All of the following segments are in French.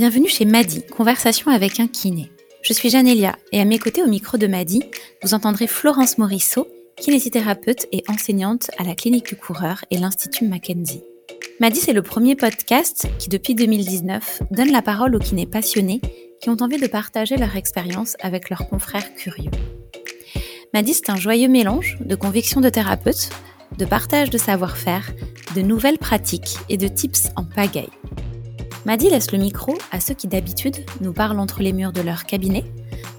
Bienvenue chez Madi, conversation avec un kiné. Je suis Janelia et à mes côtés au micro de Madi, vous entendrez Florence Morisseau, kinésithérapeute et enseignante à la clinique du coureur et l'Institut Mackenzie. Madi, c'est le premier podcast qui, depuis 2019, donne la parole aux kinés passionnés qui ont envie de partager leur expérience avec leurs confrères curieux. Madi, c'est un joyeux mélange de convictions de thérapeute, de partage de savoir-faire, de nouvelles pratiques et de tips en pagaille. Madi laisse le micro à ceux qui d'habitude nous parlent entre les murs de leur cabinet,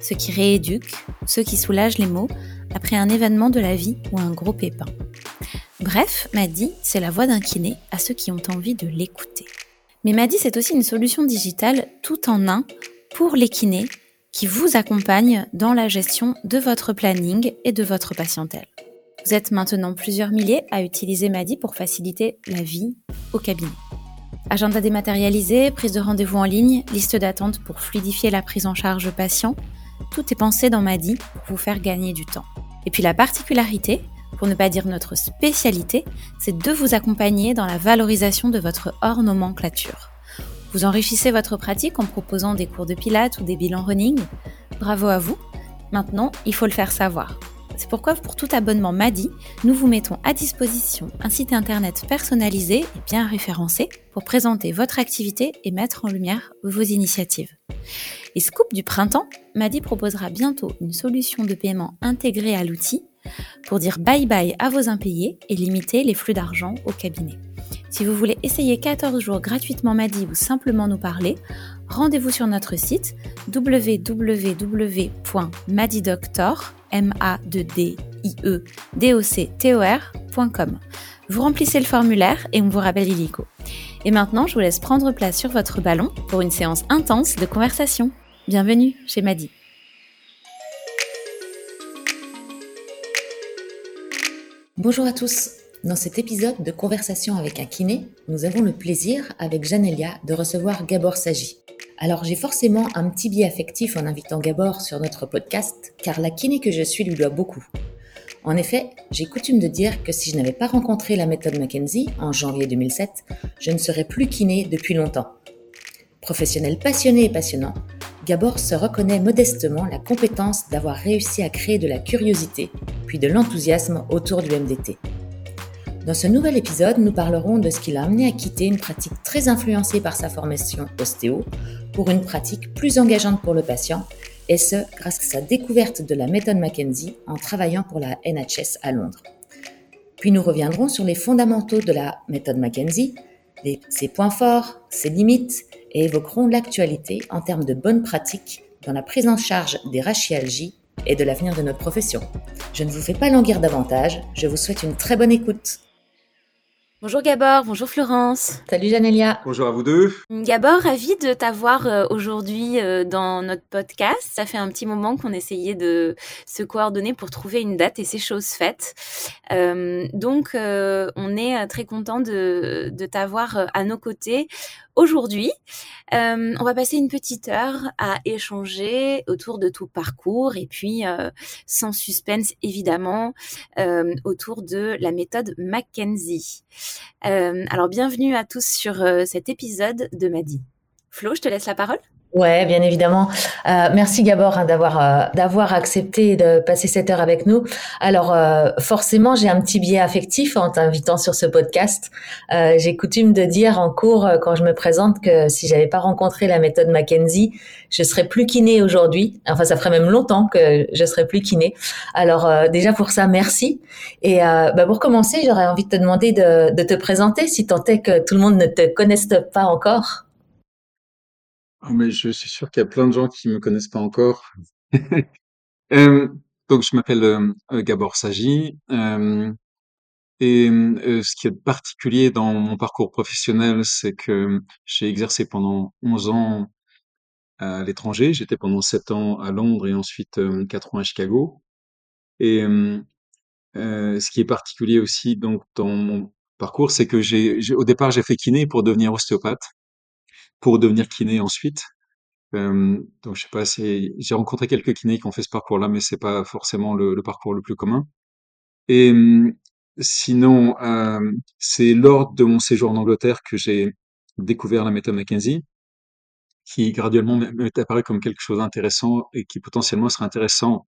ceux qui rééduquent, ceux qui soulagent les mots après un événement de la vie ou un gros pépin. Bref, Madi, c'est la voix d'un kiné à ceux qui ont envie de l'écouter. Mais Madi, c'est aussi une solution digitale tout en un pour les kinés qui vous accompagnent dans la gestion de votre planning et de votre patientèle. Vous êtes maintenant plusieurs milliers à utiliser Madi pour faciliter la vie au cabinet. Agenda dématérialisé, prise de rendez-vous en ligne, liste d'attente pour fluidifier la prise en charge patient, tout est pensé dans Madi pour vous faire gagner du temps. Et puis la particularité, pour ne pas dire notre spécialité, c'est de vous accompagner dans la valorisation de votre hors nomenclature. Vous enrichissez votre pratique en proposant des cours de pilates ou des bilans running. Bravo à vous. Maintenant, il faut le faire savoir. C'est pourquoi pour tout abonnement Madi, nous vous mettons à disposition un site internet personnalisé et bien référencé pour présenter votre activité et mettre en lumière vos initiatives. Et scoop du printemps, Madi proposera bientôt une solution de paiement intégrée à l'outil pour dire bye bye à vos impayés et limiter les flux d'argent au cabinet. Si vous voulez essayer 14 jours gratuitement Madi ou simplement nous parler, rendez-vous sur notre site www.madidoctor.com m a d d i e d o c t o r.com. Vous remplissez le formulaire et on vous rappelle illico. Et maintenant, je vous laisse prendre place sur votre ballon pour une séance intense de conversation. Bienvenue chez Madi. Bonjour à tous. Dans cet épisode de Conversation avec un kiné, nous avons le plaisir, avec Janelia, de recevoir Gabor Sagi. Alors j'ai forcément un petit biais affectif en invitant Gabor sur notre podcast, car la kiné que je suis lui doit beaucoup. En effet, j'ai coutume de dire que si je n'avais pas rencontré la méthode Mackenzie en janvier 2007, je ne serais plus kiné depuis longtemps. Professionnel passionné et passionnant, Gabor se reconnaît modestement la compétence d'avoir réussi à créer de la curiosité, puis de l'enthousiasme autour du MDT. Dans ce nouvel épisode, nous parlerons de ce qui l'a amené à quitter une pratique très influencée par sa formation ostéo pour une pratique plus engageante pour le patient, et ce, grâce à sa découverte de la méthode Mackenzie en travaillant pour la NHS à Londres. Puis nous reviendrons sur les fondamentaux de la méthode Mackenzie, ses points forts, ses limites, et évoquerons l'actualité en termes de bonnes pratiques dans la prise en charge des rachialgies et de l'avenir de notre profession. Je ne vous fais pas languir davantage, je vous souhaite une très bonne écoute. Bonjour Gabor, bonjour Florence. Salut Janelia. Bonjour à vous deux. Gabor, ravi de t'avoir euh, aujourd'hui euh, dans notre podcast. Ça fait un petit moment qu'on essayait de se coordonner pour trouver une date et c'est chose faite. Euh, donc, on est très content de, de t'avoir à nos côtés Aujourd'hui, euh, on va passer une petite heure à échanger autour de tout parcours et puis euh, sans suspense évidemment euh, autour de la méthode Mackenzie. alors bienvenue à tous sur cet épisode de Madi. Flo, je te laisse la parole. Ouais, bien évidemment. Euh, merci Gabor hein, d'avoir euh, d'avoir accepté de passer cette heure avec nous. Alors euh, forcément, j'ai un petit biais affectif en t'invitant sur ce podcast. Euh, j'ai coutume de dire en cours quand je me présente que si j'avais pas rencontré la méthode Mackenzie, je serais plus kiné aujourd'hui. Enfin, ça ferait même longtemps que je serais plus kiné. Alors déjà pour ça, merci. Et bah, pour commencer, j'aurais envie de te demander de, de te présenter si tant est que tout le monde ne te connaisse pas encore. Oh, mais je suis sûr qu'il y a plein de gens qui me connaissent pas encore. Euh, donc je m'appelle euh, euh, Gabor Sagi. et ce qui est particulier dans mon parcours professionnel, c'est que j'ai exercé pendant 11 ans à l'étranger. J'étais pendant 7 ans à Londres et ensuite 4 ans à Chicago. Et ce qui est particulier aussi donc dans mon parcours, c'est que j'ai, au départ j'ai fait kiné pour devenir ostéopathe pour devenir kiné ensuite. Donc je sais pas, c'est j'ai rencontré quelques kinés qui ont fait ce parcours-là, mais c'est pas forcément le, parcours le plus commun. Et sinon, c'est lors de mon séjour en Angleterre que j'ai découvert la méthode McKenzie, qui graduellement m'est apparu comme quelque chose d'intéressant et qui potentiellement serait intéressant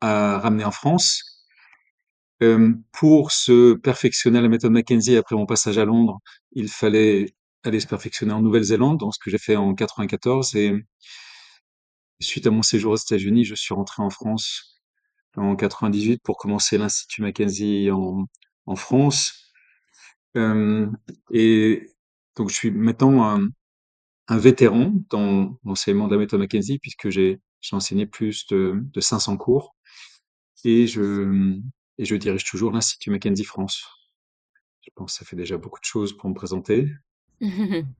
à ramener en France. Pour se perfectionner à la méthode Mackenzie après mon passage à Londres, il fallait aller se perfectionner en Nouvelle-Zélande, donc ce que j'ai fait en 94. Et suite à mon séjour aux États-Unis, je suis rentré en France en 98 pour commencer l'Institut Mackenzie en, en France. Et donc je suis maintenant un, un vétéran dans l'enseignement de la méthode Mackenzie puisque j'ai enseigné plus de, de 500 cours et je, et je dirige toujours l'Institut Mackenzie France. Je pense que ça fait déjà beaucoup de choses pour me présenter.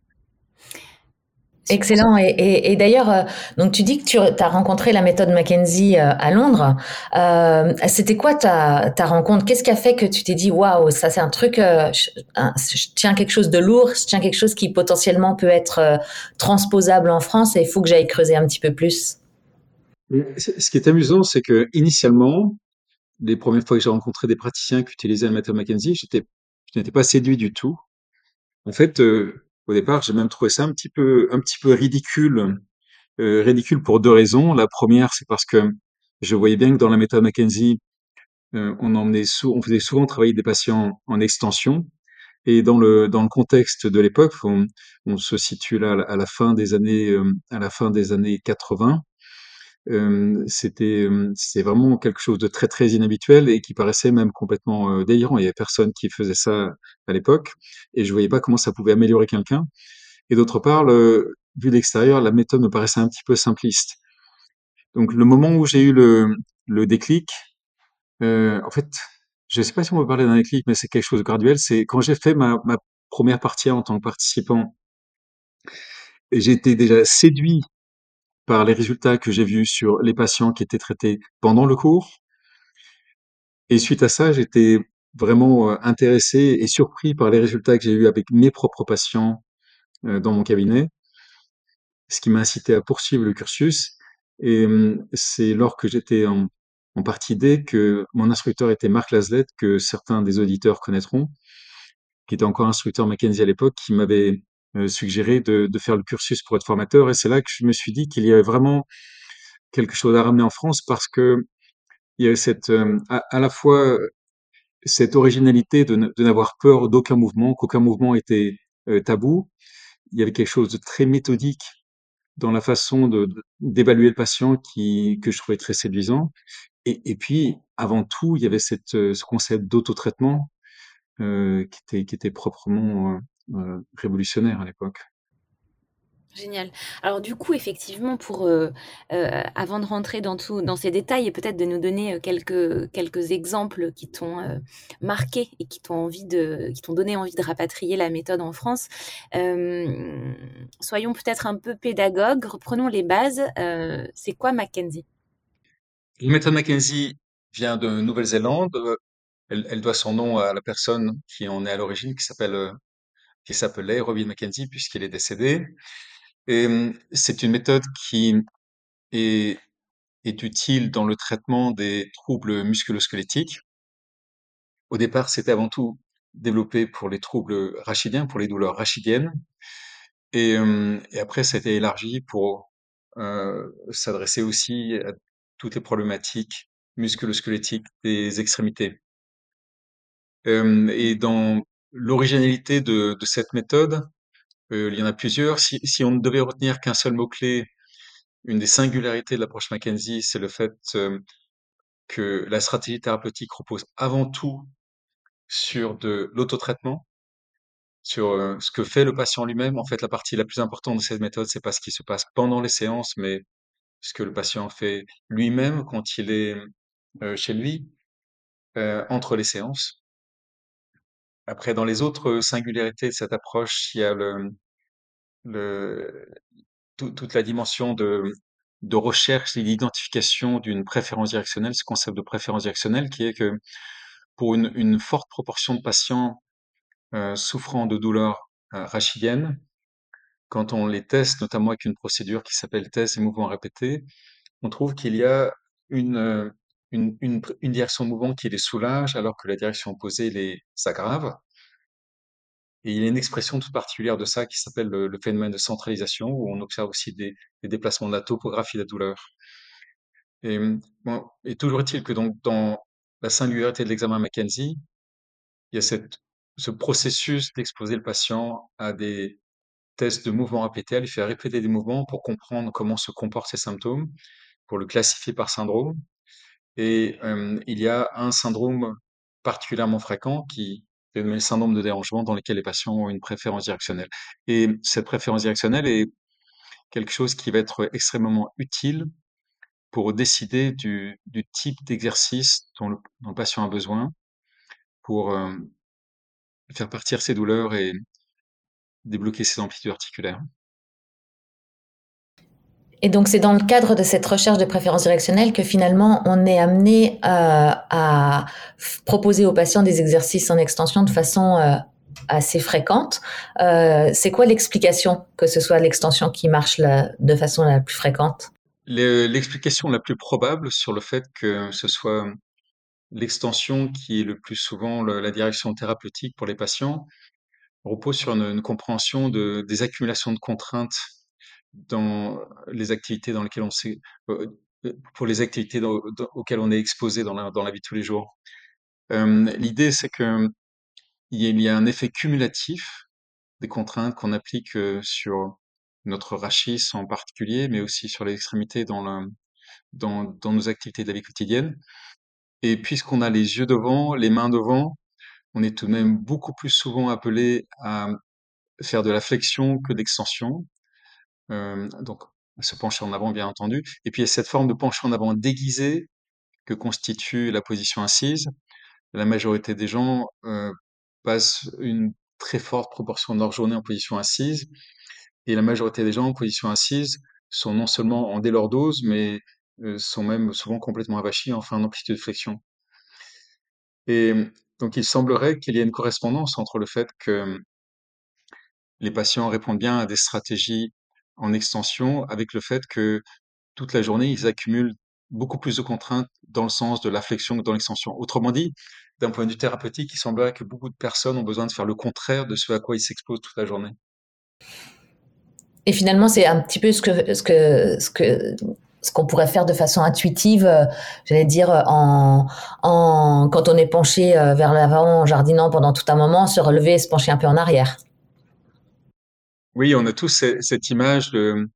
Excellent. Et, d'ailleurs, euh, donc tu dis que tu as rencontré la méthode Mackenzie euh, à Londres. Euh, c'était quoi ta, ta rencontre? Qu'est-ce qui a fait que tu t'es dit waouh, ça c'est un truc, je, tiens quelque chose de lourd, je tiens quelque chose qui potentiellement peut être transposable en France et il faut que j'aille creuser un petit peu plus? Ce qui est amusant, c'est que initialement, les premières fois que j'ai rencontré des praticiens qui utilisaient la méthode Mackenzie, j'étais, je n'étais pas séduit du tout. En fait, au départ, j'ai même trouvé ça un petit peu, un petit peu ridicule, euh, ridicule pour deux raisons. La première, c'est parce que je voyais bien que dans la méthode McKenzie, euh, on emmenait on faisait souvent travailler des patients en extension. Et dans le dans le contexte de l'époque, on, on, se situe là à la fin des années euh, à la fin des années 80. C'était vraiment quelque chose de très très inhabituel et qui paraissait même complètement délirant. Il y avait personne qui faisait ça à l'époque et je voyais pas comment ça pouvait améliorer quelqu'un. Et d'autre part, vu d'extérieur, la méthode me paraissait un petit peu simpliste. Donc le moment où j'ai eu le, le déclic, en fait, je sais pas si on peut parler d'un déclic, mais c'est quelque chose de graduel. C'est quand j'ai fait ma, ma première partie en tant que participant, été déjà séduit par les résultats que j'ai vus sur les patients qui étaient traités pendant le cours. Et suite à ça, j'étais vraiment euh, intéressé et surpris par les résultats que j'ai eus avec mes propres patients euh, dans mon cabinet, ce qui m'a incité à poursuivre le cursus. Et hum, c'est lors que j'étais en, partie D que mon instructeur était Marc Laslett, que certains des auditeurs connaîtront, qui était encore instructeur Mackenzie à l'époque, qui m'avait euh, suggéré de, de, faire le cursus pour être formateur. Et c'est là que je me suis dit qu'il y avait vraiment quelque chose à ramener en France parce que il y avait cette, euh, à, la fois cette originalité de, n'avoir peur d'aucun mouvement, qu'aucun mouvement était euh, tabou. Il y avait quelque chose de très méthodique dans la façon d'évaluer le patient qui, que je trouvais très séduisant. Et, et puis, avant tout, il y avait cette, ce concept d'autotraitement euh, qui, était, qui était proprement euh, révolutionnaire à l'époque. Génial. Alors du coup, effectivement, pour euh, euh, avant de rentrer dans tout, dans ces détails et peut-être de nous donner quelques quelques exemples qui t'ont euh, marqué et qui t'ont envie de, qui t'ont donné envie de rapatrier la méthode en France, soyons peut-être un peu pédagogues. Reprenons les bases. c'est quoi Mackenzie? La méthode Mackenzie vient de Nouvelle-Zélande. Elle, elle, doit son nom à la personne qui en est à l'origine, qui s'appelle qui s'appelait Robin McKenzie puisqu'il est décédé. C'est une méthode qui est, utile dans le traitement des troubles musculosquelettiques. Au départ, c'était avant tout développé pour les troubles rachidiens, pour les douleurs rachidiennes. Et, après, ça a été élargi pour euh, s'adresser aussi à toutes les problématiques musculosquelettiques des extrémités. Et dans L'originalité de, cette méthode, euh, il y en a plusieurs. Si, on ne devait retenir qu'un seul mot-clé, une des singularités de l'approche Mackenzie, c'est le fait euh, que la stratégie thérapeutique repose avant tout sur de l'autotraitement, sur euh, ce que fait le patient lui-même. En fait, la partie la plus importante de cette méthode, c'est pas ce qui se passe pendant les séances, mais ce que le patient fait lui-même quand il est chez lui, entre les séances. Après, dans les autres singularités de cette approche, il y a le, le, toute la dimension de, de recherche et d'identification d'une préférence directionnelle, ce concept de préférence directionnelle qui est que pour une, une forte proportion de patients euh, souffrant de douleurs euh, rachidiennes, quand on les teste, notamment avec une procédure qui s'appelle test et mouvements répétés, on trouve qu'il y a une, une, une, direction de mouvement qui les soulage alors que la direction opposée les aggrave. Et il y a une expression toute particulière de ça qui s'appelle le, le phénomène de centralisation, où on observe aussi des, déplacements de la topographie de la douleur. Et, toujours est-il que donc dans la singularité de l'examen Mackenzie, il y a cette, ce processus d'exposer le patient à des tests de mouvements répétés, à lui faire répéter des mouvements pour comprendre comment se comportent ses symptômes, pour le classifier par syndrome. Et il y a un syndrome particulièrement fréquent qui est le syndrome de dérangement dans lequel les patients ont une préférence directionnelle. Et cette préférence directionnelle est quelque chose qui va être extrêmement utile pour décider du, type d'exercice dont, le, patient a besoin pour faire partir ses douleurs et débloquer ses amplitudes articulaires. Et donc c'est dans le cadre de cette recherche de préférence directionnelle que finalement on est amené euh, à proposer aux patients des exercices en extension de façon euh, assez fréquente. Euh, c'est quoi l'explication que ce soit l'extension qui marche de façon la plus fréquente? L'explication la plus probable sur le fait que ce soit l'extension qui est le plus souvent la direction thérapeutique pour les patients repose sur une, compréhension de, des accumulations de contraintes dans les activités dans lesquelles on s'est, euh, pour les activités auxquelles on est exposé dans la, dans la vie de tous les jours. Euh, L'idée, c'est que il y a un effet cumulatif des contraintes qu'on applique euh, sur notre rachis en particulier, mais aussi sur les extrémités dans, dans, dans nos activités de la vie quotidienne. Et puisqu'on a les yeux devant, les mains devant, on est tout de même beaucoup plus souvent appelé à faire de la flexion que d'extension. Donc, se pencher en avant, bien entendu. Et puis, il y a cette forme de pencher en avant déguisée que constitue la position assise. La majorité des gens passent une très forte proportion de leur journée en position assise. Et la majorité des gens en position assise sont non seulement en délordose, mais sont même souvent complètement avachis en fin d'amplitude de flexion. Et donc, il semblerait qu'il y ait une correspondance entre le fait que les patients répondent bien à des stratégies en extension avec le fait que toute la journée, ils accumulent beaucoup plus de contraintes dans le sens de la flexion que dans l'extension. Autrement dit, d'un point de vue thérapeutique, il semblerait que beaucoup de personnes ont besoin de faire le contraire de ce à quoi ils s'exposent toute la journée. Et finalement, c'est un petit peu ce que, ce que, ce que, ce qu'on pourrait faire de façon intuitive, euh, j'allais dire, en, en, quand on est penché euh, vers l'avant, en jardinant pendant tout un moment, se relever et se pencher un peu en arrière. Oui, on a tous cette image d'une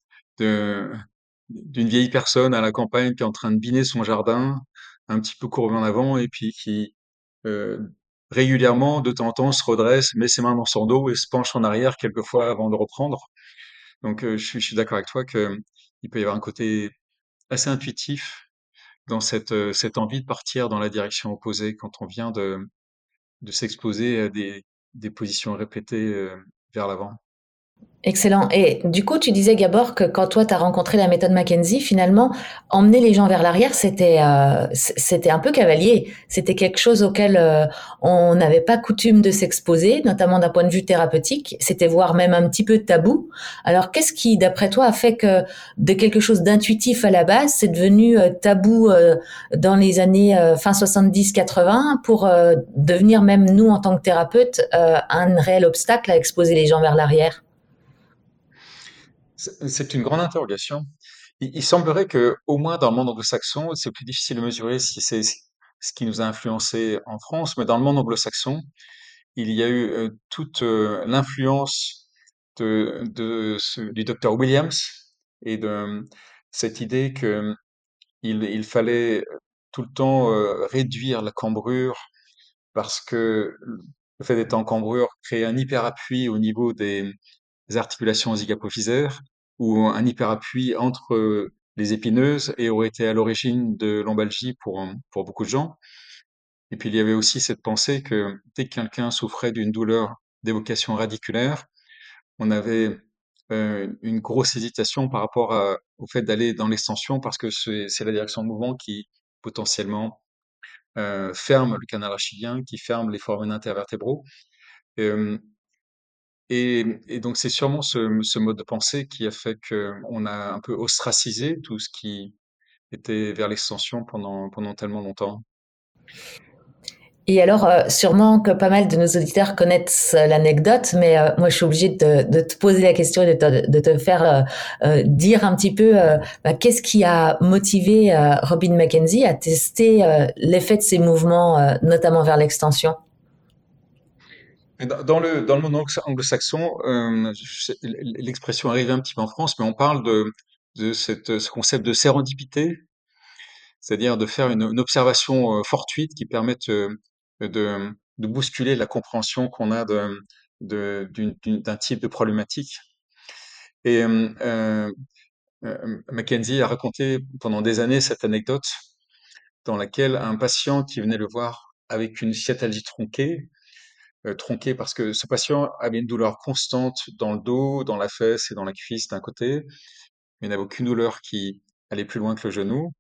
vieille personne à la campagne qui est en train de biner son jardin, un petit peu courbé en avant, et puis qui euh, régulièrement, de temps en temps, se redresse, met ses mains dans son dos et se penche en arrière quelquefois avant de reprendre. Donc, euh, je suis, d'accord avec toi que il peut y avoir un côté assez intuitif dans cette, euh, envie de partir dans la direction opposée quand on vient de, s'exposer à des, positions répétées euh, vers l'avant. Excellent. Et du coup, tu disais, Gabor, que quand toi, tu as rencontré la méthode Mackenzie, finalement, emmener les gens vers l'arrière, c'était euh, c'était un peu cavalier. C'était quelque chose auquel euh, on n'avait pas coutume de s'exposer, notamment d'un point de vue thérapeutique. C'était voire même un petit peu tabou. Alors, qu'est-ce qui, d'après toi, a fait que de quelque chose d'intuitif à la base, c'est devenu euh, tabou euh, dans les années euh, fin 70-80 pour euh, devenir même nous, en tant que thérapeutes, un réel obstacle à exposer les gens vers l'arrière? C'est une grande interrogation. Il, semblerait que, au moins dans le monde anglo-saxon, c'est plus difficile de mesurer si c'est ce qui nous a influencé en France, mais dans le monde anglo-saxon, il y a eu euh, toute euh, l'influence du docteur Williams et de cette idée que il, il fallait tout le temps euh, réduire la cambrure parce que le fait d'être en cambrure crée un hyperappui au niveau des, des articulations zygapophysaires ou un hyperappui entre les épineuses et aurait été à l'origine de lombalgie pour, pour beaucoup de gens. Et puis il y avait aussi cette pensée que dès que quelqu'un souffrait d'une douleur d'évocation radiculaire, on avait euh, une grosse hésitation par rapport au fait d'aller dans l'extension parce que c'est la direction de mouvement qui potentiellement euh, ferme le canal rachidien, qui ferme les foramen intervertébraux. Euh, et, donc c'est sûrement ce, mode de pensée qui a fait qu'on a un peu ostracisé tout ce qui était vers l'extension pendant, tellement longtemps. Et alors, euh, sûrement que pas mal de nos auditeurs connaissent euh, l'anecdote, mais euh, moi, je suis obligée de, te poser la question et de te, de te faire dire un petit peu bah, qu'est-ce qui a motivé Robin McKenzie à tester l'effet de ces mouvements, notamment vers l'extension? Dans le, dans le monde anglo-saxon, l'expression arrive un petit peu en France, mais on parle de, de cette, ce concept de sérendipité, c'est-à-dire de faire une, observation fortuite qui permette de, de bousculer la compréhension qu'on a de, de, d'un type de problématique. Et euh, euh, Mackenzie a raconté pendant des années cette anecdote dans laquelle un patient qui venait le voir avec une sciatalgie tronquée, euh, tronquée parce que ce patient avait une douleur constante dans le dos, dans la fesse et dans la cuisse d'un côté, mais n'avait aucune douleur qui allait plus loin que le genou.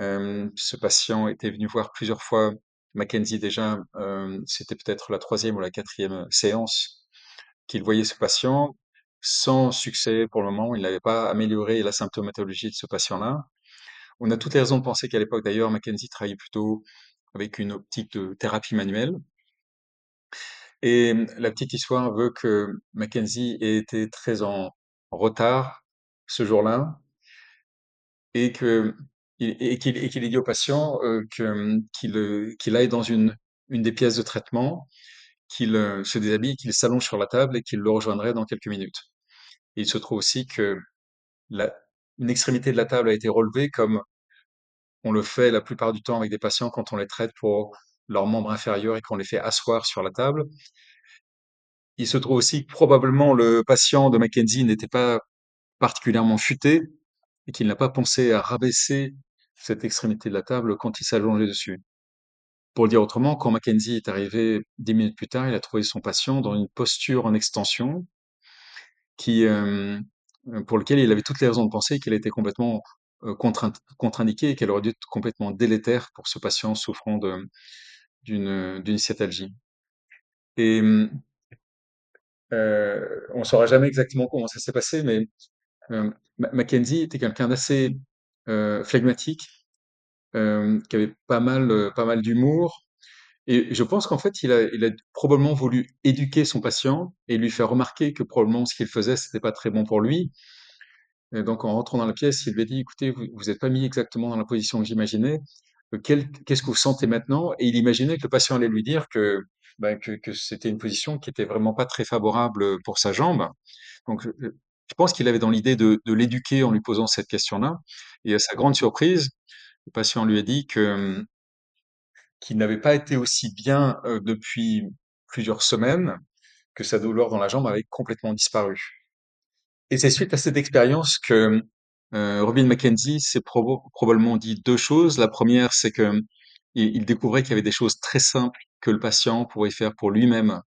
Euh, ce patient était venu voir plusieurs fois Mackenzie déjà, euh, c'était peut-être la troisième ou la quatrième séance qu'il voyait ce patient, sans succès pour le moment. Il n'avait pas amélioré la symptomatologie de ce patient-là. On a toutes les raisons de penser qu'à l'époque, d'ailleurs, Mackenzie travaillait plutôt avec une optique de thérapie manuelle. Et la petite histoire veut que Mackenzie ait été très en retard ce jour-là et que et, qu'il ait dit au patient euh, qu'il qu'il aille dans une, une des pièces de traitement, qu'il se déshabille, qu'il s'allonge sur la table et qu'il le rejoindrait dans quelques minutes. Il se trouve aussi que la, une extrémité de la table a été relevée comme on le fait la plupart du temps avec des patients quand on les traite pour leurs membres inférieurs et qu'on les fait asseoir sur la table. Il se trouve aussi que probablement le patient de Mackenzie n'était pas particulièrement futé et qu'il n'a pas pensé à rabaisser cette extrémité de la table quand il s'allongeait dessus. Pour le dire autrement, quand Mackenzie est arrivé dix minutes plus tard, il a trouvé son patient dans une posture en extension qui, euh, pour lequel il avait toutes les raisons de penser qu'elle était complètement euh, contre-indiquée et qu'elle aurait dû être complètement délétère pour ce patient souffrant d'une d'une sciatalgie. Et euh, on ne saura jamais exactement comment ça s'est passé, mais euh, Mackenzie était quelqu'un d'assez euh, flegmatique, euh, qui avait pas mal, euh, pas mal d'humour. Et je pense qu'en fait, il a, il a probablement voulu éduquer son patient et lui faire remarquer que probablement ce qu'il faisait, c'était pas très bon pour lui. Donc, en rentrant dans la pièce, il lui a dit, écoutez, vous vous êtes pas mis exactement dans la position que j'imaginais. Qu'est-ce que vous sentez maintenant? Et il imaginait que le patient allait lui dire que, ben, que, c'était une position qui était vraiment pas très favorable pour sa jambe. Donc, je pense qu'il avait dans l'idée de, de l'éduquer en lui posant cette question-là. Et à sa grande surprise, le patient lui a dit que qu'il n'avait pas été aussi bien euh, depuis plusieurs semaines, que sa douleur dans la jambe avait complètement disparu. Et c'est suite à cette expérience que euh, Robin McKenzie s'est probablement dit deux choses. La première, c'est que il, découvrait qu'il y avait des choses très simples que le patient pourrait faire pour lui-même,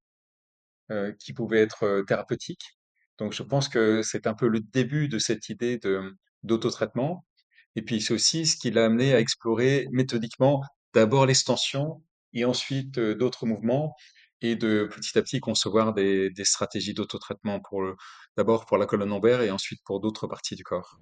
euh, qui pouvaient être euh, thérapeutiques. Donc je pense que c'est un peu le début de cette idée de d'autotraitement. Et puis c'est aussi ce qui l'a amené à explorer méthodiquement d'abord l'extension et ensuite d'autres mouvements et de petit à petit concevoir des, des stratégies d'autotraitement pour d'abord pour la colonne lombaire et ensuite pour d'autres parties du corps.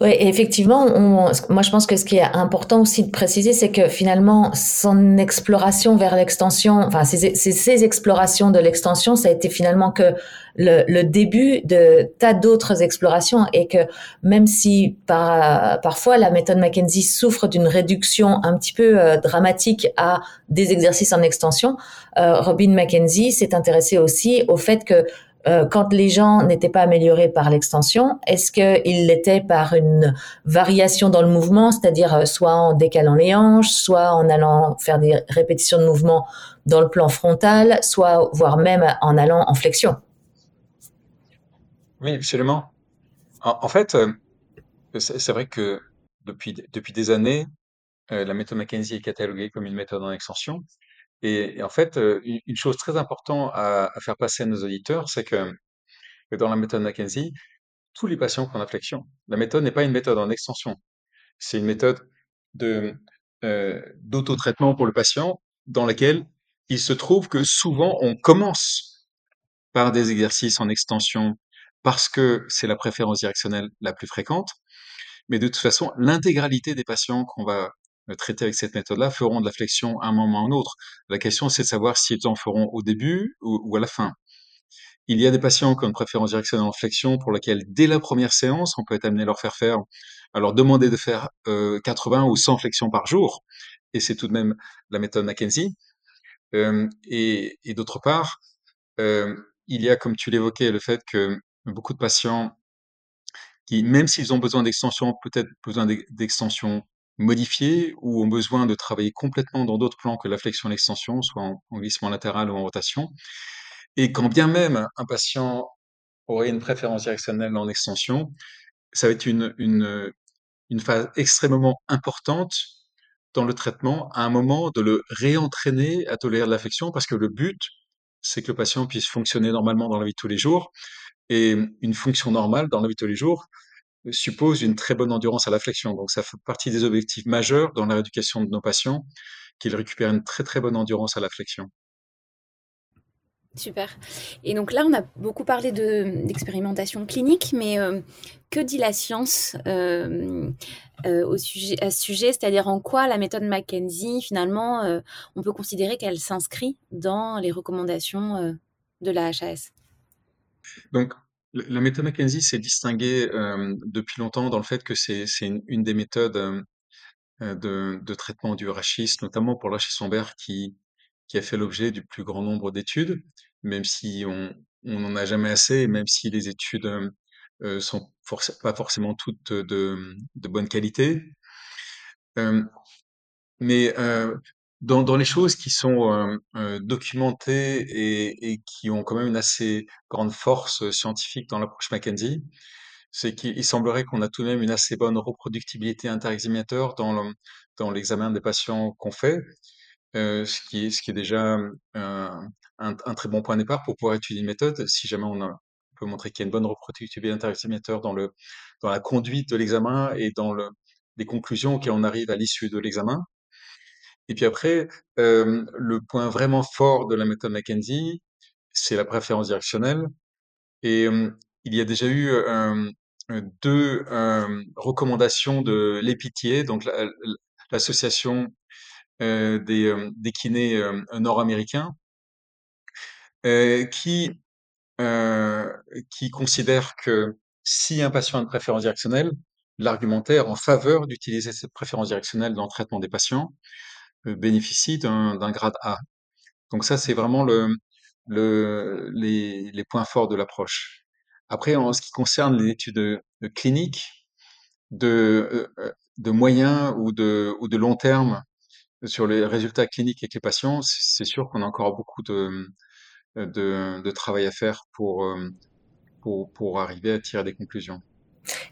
Oui, effectivement, moi je pense que ce qui est important aussi de préciser, c'est que finalement son exploration vers l'extension, enfin ces, explorations de l'extension, ça a été finalement que le, début de tas d'autres explorations et que même si par, parfois la méthode Mackenzie souffre d'une réduction un petit peu euh, dramatique à des exercices en extension, euh, Robin Mackenzie s'est intéressé aussi au fait que euh, quand les gens n'étaient pas améliorés par l'extension, est-ce qu'ils l'étaient par une variation dans le mouvement, c'est-à-dire euh, soit en décalant les hanches, soit en allant faire des répétitions de mouvements dans le plan frontal, soit voire même en allant en flexion? Oui, absolument. En, fait, euh, c'est vrai que depuis, depuis des années, la méthode McKenzie est cataloguée comme une méthode en extension. Et, en fait, une, chose très importante à, faire passer à nos auditeurs, c'est que, dans la méthode Mackenzie, tous les patients qu'on a flexion. La méthode n'est pas une méthode en extension. C'est une méthode de d'auto-traitement pour le patient dans laquelle il se trouve que souvent on commence par des exercices en extension parce que c'est la préférence directionnelle la plus fréquente. Mais de toute façon, l'intégralité des patients qu'on va traités avec cette méthode-là feront de la flexion à un moment ou à un autre. La question, c'est de savoir s'ils en feront au début ou, à la fin. Il y a des patients qui ont une préférence directionnelle en flexion pour laquelle, dès la première séance, on peut être amené à leur faire faire, à leur demander de faire 80 ou 100 flexions par jour. Et c'est tout de même la méthode Mackenzie. et, et d'autre part, il y a, comme tu l'évoquais, le fait que beaucoup de patients qui, même s'ils ont besoin d'extensions, peut-être besoin d'extensions modifiées ou ont besoin de travailler complètement dans d'autres plans que la flexion et l'extension, soit en, glissement latéral ou en rotation. Et quand bien même un patient aurait une préférence directionnelle en extension, ça va être une, une, une phase extrêmement importante dans le traitement à un moment de le réentraîner à tolérer de l'affection parce que le but, c'est que le patient puisse fonctionner normalement dans la vie de tous les jours et une fonction normale dans la vie de tous les jours suppose une très bonne endurance à la flexion. Donc ça fait partie des objectifs majeurs dans la rééducation de nos patients, qu'ils récupèrent une très très bonne endurance à la flexion. Super. Et donc là, on a beaucoup parlé d'expérimentation clinique, mais euh, que dit la science euh, euh, au sujet, à ce sujet? C'est-à-dire en quoi la méthode McKenzie, finalement, on peut considérer qu'elle s'inscrit dans les recommandations de la HAS Donc, la méthode McKenzie s'est distinguée depuis longtemps dans le fait que c'est une, des méthodes de, traitement du rachis, notamment pour le lombaire qui, a fait l'objet du plus grand nombre d'études, même si on n'en a jamais assez, même si les études euh, sont pas forcément toutes de, de bonne qualité. mais dans, dans les choses qui sont euh, euh, documentées et, et, qui ont quand même une assez grande force scientifique dans l'approche Mackenzie, c'est qu'il semblerait qu'on a tout de même une assez bonne reproductibilité interexaminateur dans dans l'examen des patients qu'on fait, euh, ce qui est ce qui est déjà un, un, très bon point de départ pour pouvoir étudier une méthode. Si jamais on, peut montrer qu'il y a une bonne reproductibilité interexaminateur dans le dans la conduite de l'examen et dans le, les conclusions auxquelles on arrive à l'issue de l'examen. Et puis après, le point vraiment fort de la méthode Mackenzie, c'est la préférence directionnelle. Et il y a déjà eu deux recommandations de l'épitié, donc l'association des, des kinés nord-américains, qui qui considère que si un patient a une préférence directionnelle, l'argumentaire en faveur d'utiliser cette préférence directionnelle dans le traitement des patients euh, bénéficie d'un grade A. Donc ça, c'est vraiment le, le, les, points forts de l'approche. Après, en ce qui concerne les études cliniques, de, euh, de moyen ou de, ou de long terme sur les résultats cliniques avec les patients, c'est sûr qu'on a encore beaucoup de, de, travail à faire pour, euh, pour, pour, arriver à tirer des conclusions.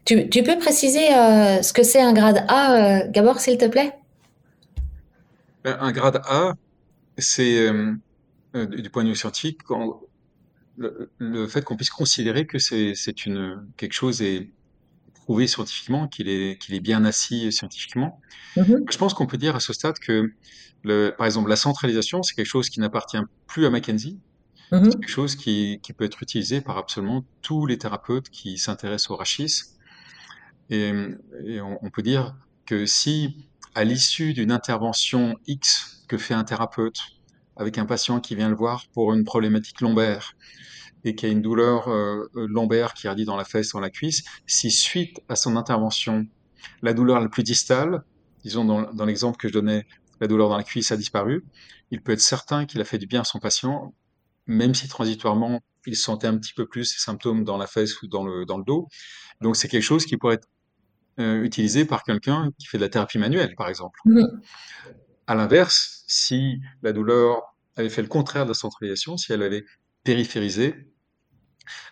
Tu, peux préciser ce que c'est un grade A, Gabor, s'il te plaît? Un grade A, c'est euh, euh, du point de vue scientifique, le, fait qu'on puisse considérer que c'est une quelque chose est prouvé scientifiquement, qu'il est qu'il est bien assis scientifiquement. Mm-hmm. Je pense qu'on peut dire à ce stade que, le, par exemple, la centralisation, c'est quelque chose qui n'appartient plus à Mackenzie. Mm-hmm. C'est quelque chose qui, qui peut être utilisé par absolument tous les thérapeutes qui s'intéressent au rachis. Et, et on, on, peut dire que si à l'issue d'une intervention X que fait un thérapeute avec un patient qui vient le voir pour une problématique lombaire et qui a une douleur euh, euh, lombaire qui radie dans la fesse, dans la cuisse, si suite à son intervention, la douleur la plus distale, disons dans, dans l'exemple que je donnais, la douleur dans la cuisse a disparu, il peut être certain qu'il a fait du bien à son patient, même si transitoirement il sentait un petit peu plus ses symptômes dans la fesse ou dans le, dans le dos. Donc c'est quelque chose qui pourrait être euh, utilisé par quelqu'un qui fait de la thérapie manuelle, par exemple. À l'inverse, si la douleur avait fait le contraire de la centralisation, si elle avait périphérisé,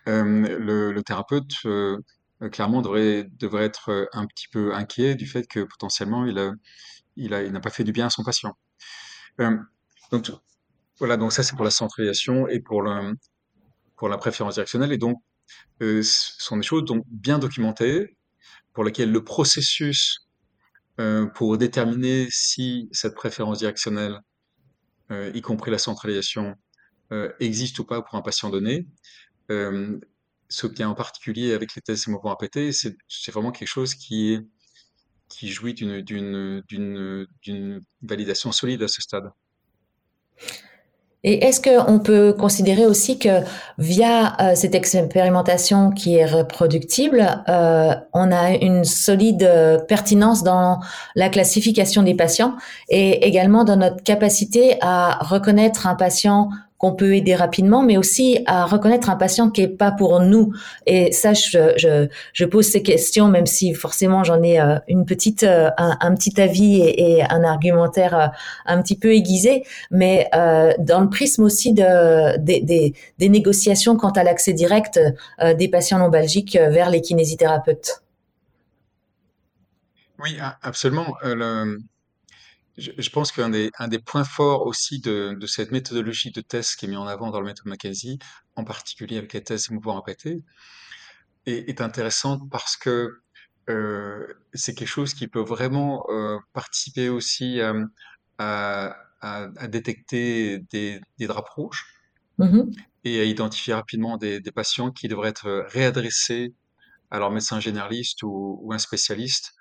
euh, le, le, thérapeute euh, clairement devrait, devrait être un petit peu inquiet du fait que potentiellement il a, il a, il n'a pas fait du bien à son patient. Donc voilà, donc ça c'est pour la centralisation et pour le, pour la préférence directionnelle et donc ce sont des choses donc bien documentées pour laquelle le processus euh, pour déterminer si cette préférence directionnelle, euh, y compris la centralisation, euh, existe ou pas pour un patient donné. Ce qui est en particulier avec les tests mouvements répétés, c'est vraiment quelque chose qui jouit d'une validation solide à ce stade. Et est-ce qu'on peut considérer aussi que via euh, cette expérimentation qui est reproductible, euh, on a une solide euh, pertinence dans la classification des patients et également dans notre capacité à reconnaître un patient qu'on peut aider rapidement, mais aussi à reconnaître un patient qui est pas pour nous. Et ça, je, pose ces questions, même si forcément j'en ai euh, une petite, euh, un, petit avis et, un argumentaire euh, un petit peu aiguisé, mais dans le prisme aussi de, des, négociations quant à l'accès direct des patients lombalgiques vers les kinésithérapeutes. Oui, absolument. Je, pense qu'un des, un des points forts aussi de, de cette méthodologie de test qui est mis en avant dans le méthode Mackenzie, en particulier avec les tests mouvements répétés, est, est intéressante parce que euh, c'est quelque chose qui peut vraiment euh, participer aussi euh, à, à, à, détecter des, des draps rouges mm-hmm. et à identifier rapidement des, des, patients qui devraient être réadressés à leur médecin généraliste ou, ou un spécialiste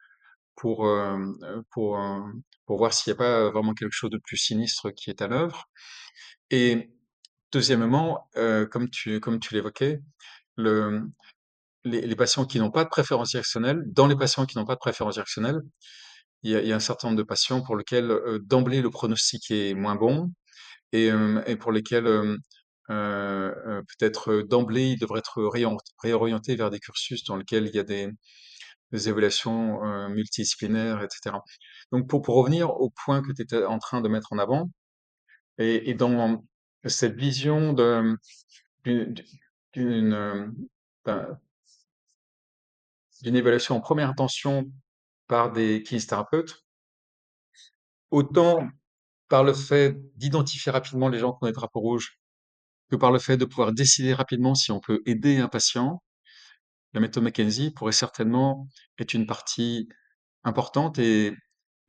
pour, euh, pour, pour voir s'il n'y a pas vraiment quelque chose de plus sinistre qui est à l'œuvre. Et deuxièmement, euh, comme tu, comme tu l'évoquais, le, les, patients qui n'ont pas de préférence directionnelle, dans les patients qui n'ont pas de préférence directionnelle, il y a, un certain nombre de patients pour lesquels euh, d'emblée le pronostic est moins bon et, euh, et pour lesquels euh, euh, peut-être d'emblée ils devraient être réorientés vers des cursus dans lesquels il y a des, des évaluations multidisciplinaires, etc. Donc pour, revenir au point que tu étais en train de mettre en avant, et, dans cette vision d'une euh, d'une évaluation en première intention par des kinésithérapeutes, autant par le fait d'identifier rapidement les gens qui ont des drapeaux rouges que par le fait de pouvoir décider rapidement si on peut aider un patient, la méthode Mackenzie pourrait certainement être une partie importante et,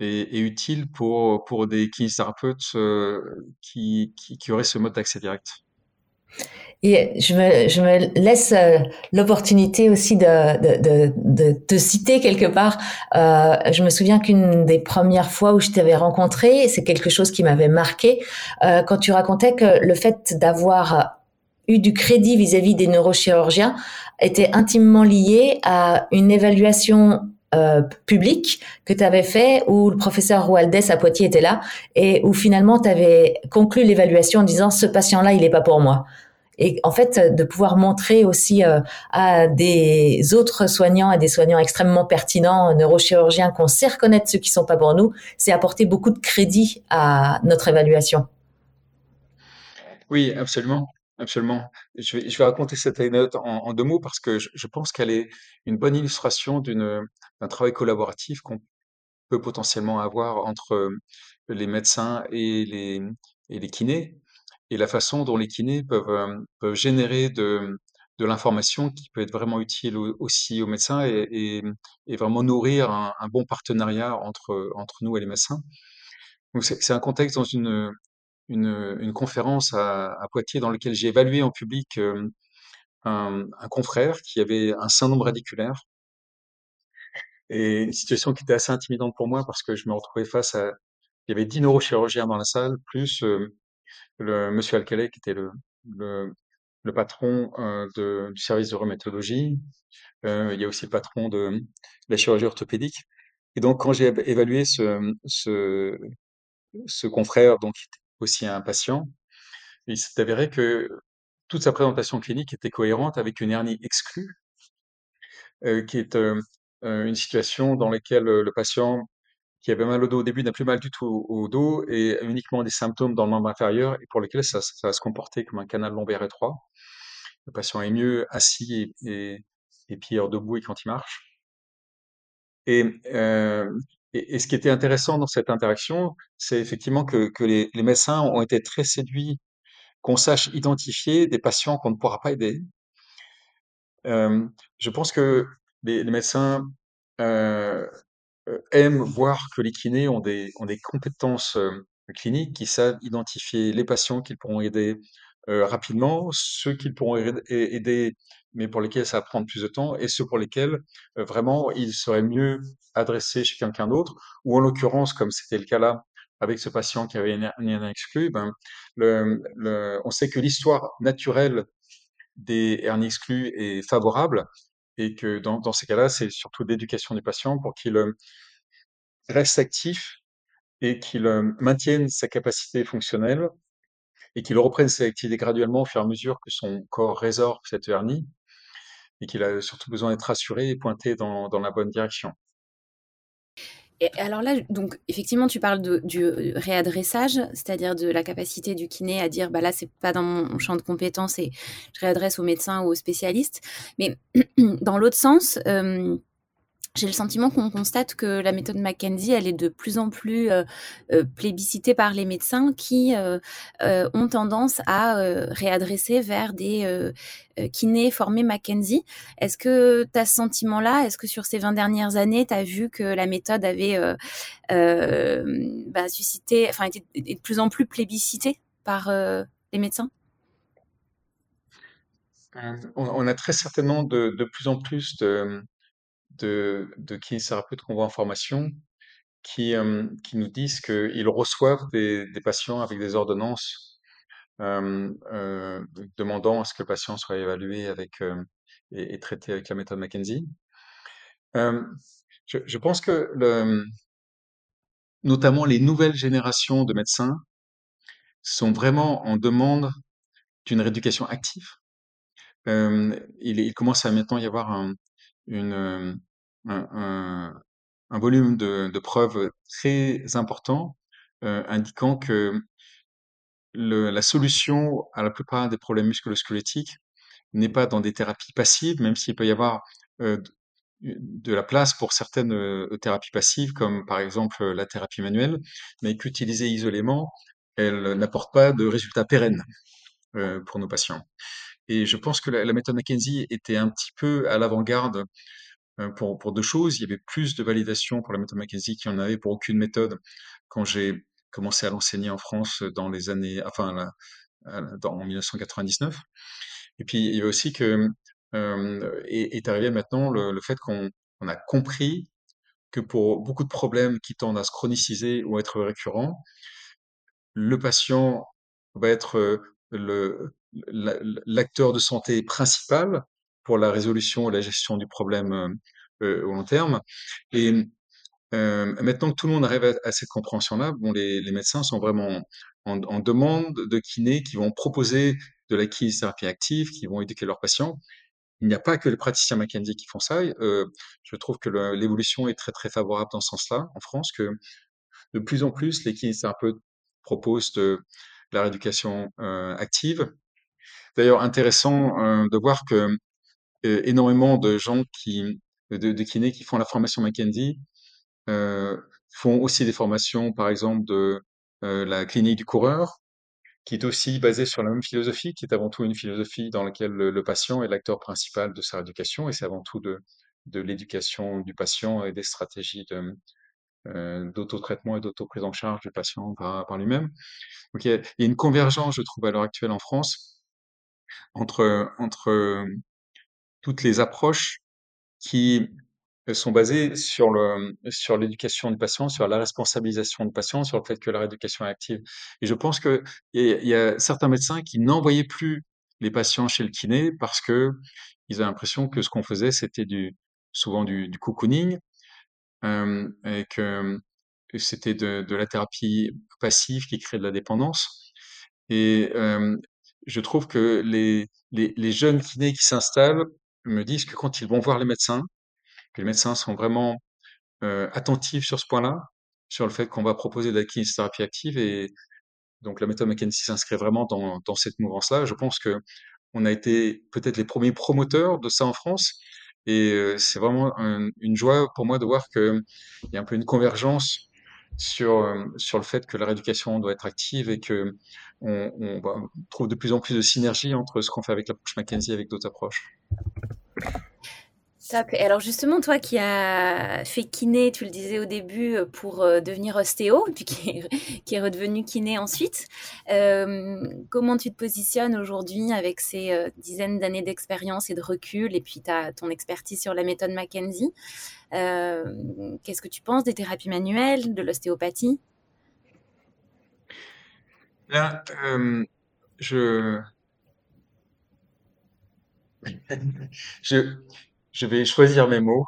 utile pour, des kinésithérapeutes euh, qui, auraient ce mode d'accès direct. Et je me, laisse euh, l'opportunité aussi de, te citer quelque part. Euh, je me souviens qu'une des premières fois où je t'avais rencontré, c'est quelque chose qui m'avait marqué, euh, quand tu racontais que le fait d'avoir eu du crédit vis-à-vis des neurochirurgiens était intimement lié à une évaluation euh, publique que tu avais fait où le professeur Roualdès à Poitiers était là et où finalement tu avais conclu l'évaluation en disant ce patient-là, il n'est pas pour moi. Et en fait, de pouvoir montrer aussi euh, à des autres soignants, et des soignants extrêmement pertinents, neurochirurgiens, qu'on sait reconnaître ceux qui sont pas pour nous, c'est apporter beaucoup de crédit à notre évaluation. Oui, absolument. Absolument. Je vais, raconter cette anecdote en, deux mots parce que je, pense qu'elle est une bonne illustration d'un travail collaboratif qu'on peut potentiellement avoir entre les médecins et les, kinés et la façon dont les kinés peuvent, euh, générer de, l'information qui peut être vraiment utile aussi aux médecins et, vraiment nourrir un, bon partenariat entre nous et les médecins. Donc c'est un contexte dans une, une, une conférence à, à, Poitiers dans laquelle j'ai évalué en public euh, un, un, confrère qui avait un syndrome radiculaire. Et une situation qui était assez intimidante pour moi parce que je me retrouvais face à... Il y avait dix neurochirurgiens dans la salle, plus euh, le monsieur Alcalay qui était le, le, le patron euh, de, du service de rhumatologie. Euh, il y a aussi le patron de, de la chirurgie orthopédique. Et donc, quand j'ai évalué ce, ce, ce confrère, donc aussi un patient. il s'est avéré que toute sa présentation clinique était cohérente avec une hernie exclue, euh, qui est euh, euh une situation dans laquelle le patient qui avait mal au dos au début n'a plus mal du tout au, dos et uniquement des symptômes dans le membre inférieur et pour lesquels ça, va se comporter comme un canal lombaire étroit. Le patient est mieux assis et, et, et debout et quand il marche. Et, ce qui était intéressant dans cette interaction, c'est effectivement que, les, médecins ont été très séduits qu'on sache identifier des patients qu'on ne pourra pas aider. Euh, je pense que les, médecins euh, euh, aiment voir que les kinés ont des, compétences cliniques, qui savent identifier les patients qu'ils pourront aider rapidement, ceux qu'ils pourront aider mais pour lesquels ça va prendre plus de temps, et ceux pour lesquels euh, vraiment il serait mieux adressé chez quelqu'un d'autre, ou en l'occurrence, comme c'était le cas là, avec ce patient qui avait une hernie exclue, ben, on sait que l'histoire naturelle des hernies exclues est favorable, et que dans, ces cas-là, c'est surtout l'éducation du patient pour qu'il euh, reste actif et qu'il euh, maintienne sa capacité fonctionnelle et qu'il reprenne ses activités graduellement au fur et à mesure que son corps résorbe cette hernie et qu'il a surtout besoin d'être rassuré et pointé dans, dans la bonne direction. Et alors là, donc effectivement, tu parles du réadressage, c'est-à-dire de la capacité du kiné à dire, bah là, c'est pas dans mon champ de compétences et je réadresse au médecin ou au spécialiste. Mais dans l'autre sens, euh, j'ai le sentiment qu'on constate que la méthode McKenzie, elle est de plus en plus euh, euh, plébiscitée par les médecins qui euh, ont tendance à réadresser vers des kinés formés McKenzie. Est-ce que tu as ce sentiment-là? Est-ce que sur ces 20 dernières années, tu as vu que la méthode avait bah, suscité, enfin, était de plus en plus plébiscitée par les médecins? On, a très certainement de, de plus en plus de, de, de kinésithérapeutes qu'on voit en formation qui, euh, qui nous disent qu'ils reçoivent des, des, patients avec des ordonnances euh, euh, demandant à ce que le patient soit évalué avec, et, traité avec la méthode McKenzie. Je, pense que notamment les nouvelles générations de médecins sont vraiment en demande d'une rééducation active. Il, il, commence à maintenant y avoir un, un, un, volume de, de, preuves très important indiquant que la solution à la plupart des problèmes musculo-squelettiques n'est pas dans des thérapies passives, même s'il peut y avoir de la place pour certaines thérapies passives, comme par exemple la thérapie manuelle, mais qu'utilisée isolément, elle n'apporte pas de résultats pérennes pour nos patients. Et je pense que la, la méthode McKenzie était un petit peu à l'avant-garde euh, pour, deux choses. Il y avait plus de validation pour la méthode McKenzie qu'il y en avait pour aucune méthode quand j'ai commencé à l'enseigner en France dans les années, enfin, en 1999. Et puis, il y avait aussi que, euh, est, arrivé maintenant le, le fait qu'on on a compris que pour beaucoup de problèmes qui tendent à se chroniciser ou à être récurrents, le patient va être le, l'acteur de santé principal pour la résolution et la gestion du problème euh, euh, au long terme. Et euh, maintenant que tout le monde arrive à, cette compréhension-là, bon, les, médecins sont vraiment en, demande de kinés qui vont proposer de la kinésithérapie active, qui vont éduquer leurs patients. Il n'y a pas que les praticiens McKenzie qui font ça. Je trouve que l'évolution est très très favorable dans ce sens-là en France, que de plus en plus les kinésithérapeutes proposent de la rééducation active. D'ailleurs, intéressant euh, de voir que euh, énormément de gens qui, de, de, kinés qui font la formation McKenzie euh, font aussi des formations, par exemple, de euh, la clinique du coureur, qui est aussi basée sur la même philosophie, qui est avant tout une philosophie dans laquelle le, le patient est l'acteur principal de sa rééducation, et c'est avant tout de, de l'éducation du patient et des stratégies de, d'auto-traitement et d'auto-prise en charge du patient par, par lui-même. Donc il y, a, une convergence, je trouve, à l'heure actuelle en France entre, entre toutes les approches qui sont basées sur le sur l'éducation du patient, sur la responsabilisation du patient, sur le fait que la rééducation est active. Et je pense que il y, a certains médecins qui n'envoyaient plus les patients chez le kiné parce que ils avaient l'impression que ce qu'on faisait c'était du souvent du, du cocooning euh, et que, c'était de, la thérapie passive qui crée de la dépendance. Et euh, je trouve que les, les, jeunes kinés qui s'installent me disent que quand ils vont voir les médecins, que les médecins sont vraiment euh, attentifs sur ce point-là, sur le fait qu'on va proposer de la kinésithérapie active et donc la méthode McKenzie s'inscrit vraiment dans, dans cette mouvance-là. Je pense que on a été peut-être les premiers promoteurs de ça en France et euh, c'est vraiment un, une joie pour moi de voir qu'il y a un peu une convergence sur, euh, sur le fait que la rééducation doit être active et que on, bah, trouve de plus en plus de synergie entre ce qu'on fait avec l'approche McKenzie et avec d'autres approches. Top. Et alors justement, toi qui as fait kiné, tu le disais au début, euh, pour euh, devenir ostéo, puis qui est, redevenu kiné ensuite, euh, comment tu te positionnes aujourd'hui avec ces dizaines d'années d'expérience et de recul, et puis as ton expertise sur la méthode Mackenzie euh, Qu'est-ce que tu penses des thérapies manuelles, de l'ostéopathie? Là, euh, je, je, je vais choisir mes mots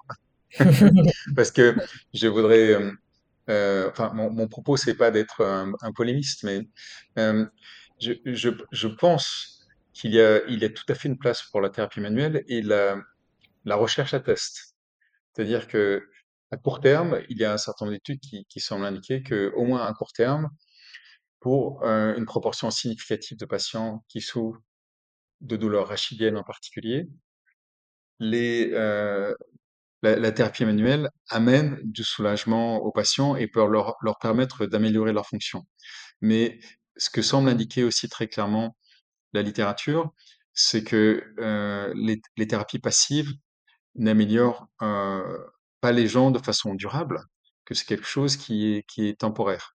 parce que je voudrais, euh, euh, enfin, mon, mon propos, c'est pas d'être un, un polémiste, mais je, je, je pense qu'il y a, il y a tout à fait une place pour la thérapie manuelle et la, la recherche à test. C'est-à-dire que à court terme, il y a un certain nombre d'études qui, qui semblent indiquer que, au moins à court terme, pour euh, une proportion significative de patients qui souffrent de douleurs rachidiennes en particulier, euh, la, thérapie manuelle amène du soulagement aux patients et peut leur, permettre d'améliorer leur fonction. Mais ce que semble indiquer aussi très clairement la littérature, c'est que euh, les, thérapies passives n'améliorent pas les gens de façon durable, que c'est quelque chose qui est temporaire.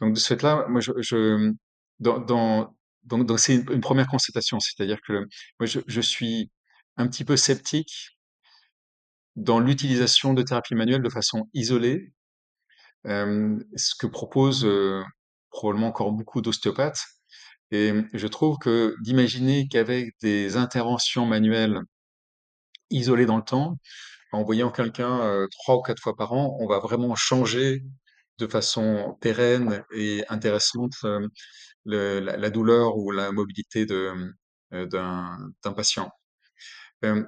Donc de ce fait-là, moi je, je dans, dans donc, c'est une, première constatation, c'est-à-dire que moi je, je suis un petit peu sceptique dans l'utilisation de thérapie manuelle de façon isolée, euh, ce que proposent euh, probablement encore beaucoup d'ostéopathes. Et je trouve que d'imaginer qu'avec des interventions manuelles isolées dans le temps, en voyant quelqu'un euh, trois ou quatre fois par an, on va vraiment changer de façon pérenne et intéressante euh, la, douleur ou la mobilité euh, d'un, patient. Euh,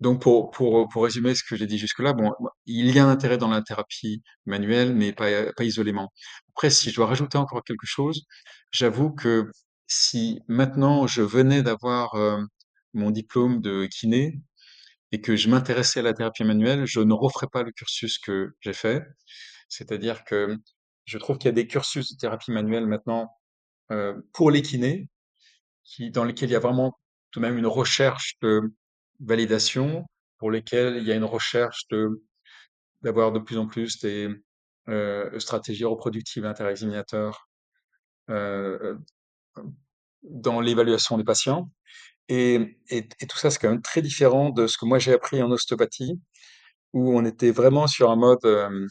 donc pour, pour, pour résumer ce que j'ai dit jusque-là, bon, il y a un intérêt dans la thérapie manuelle, mais pas, pas isolément. Après, si je dois rajouter encore quelque chose, j'avoue que si maintenant je venais d'avoir mon diplôme de kiné et que je m'intéressais à la thérapie manuelle, je ne referais pas le cursus que j'ai fait. C'est-à-dire que je trouve qu'il y a des cursus de thérapie manuelle maintenant euh, pour les kinés, qui, dans lesquels il y a vraiment tout de même une recherche de validation, pour lesquels il y a une recherche d'avoir de plus en plus des euh, stratégies reproductives interexaminateurs euh, dans l'évaluation des patients. Et, et, tout ça, c'est quand même très différent de ce que moi j'ai appris en ostéopathie, où on était vraiment sur un mode euh,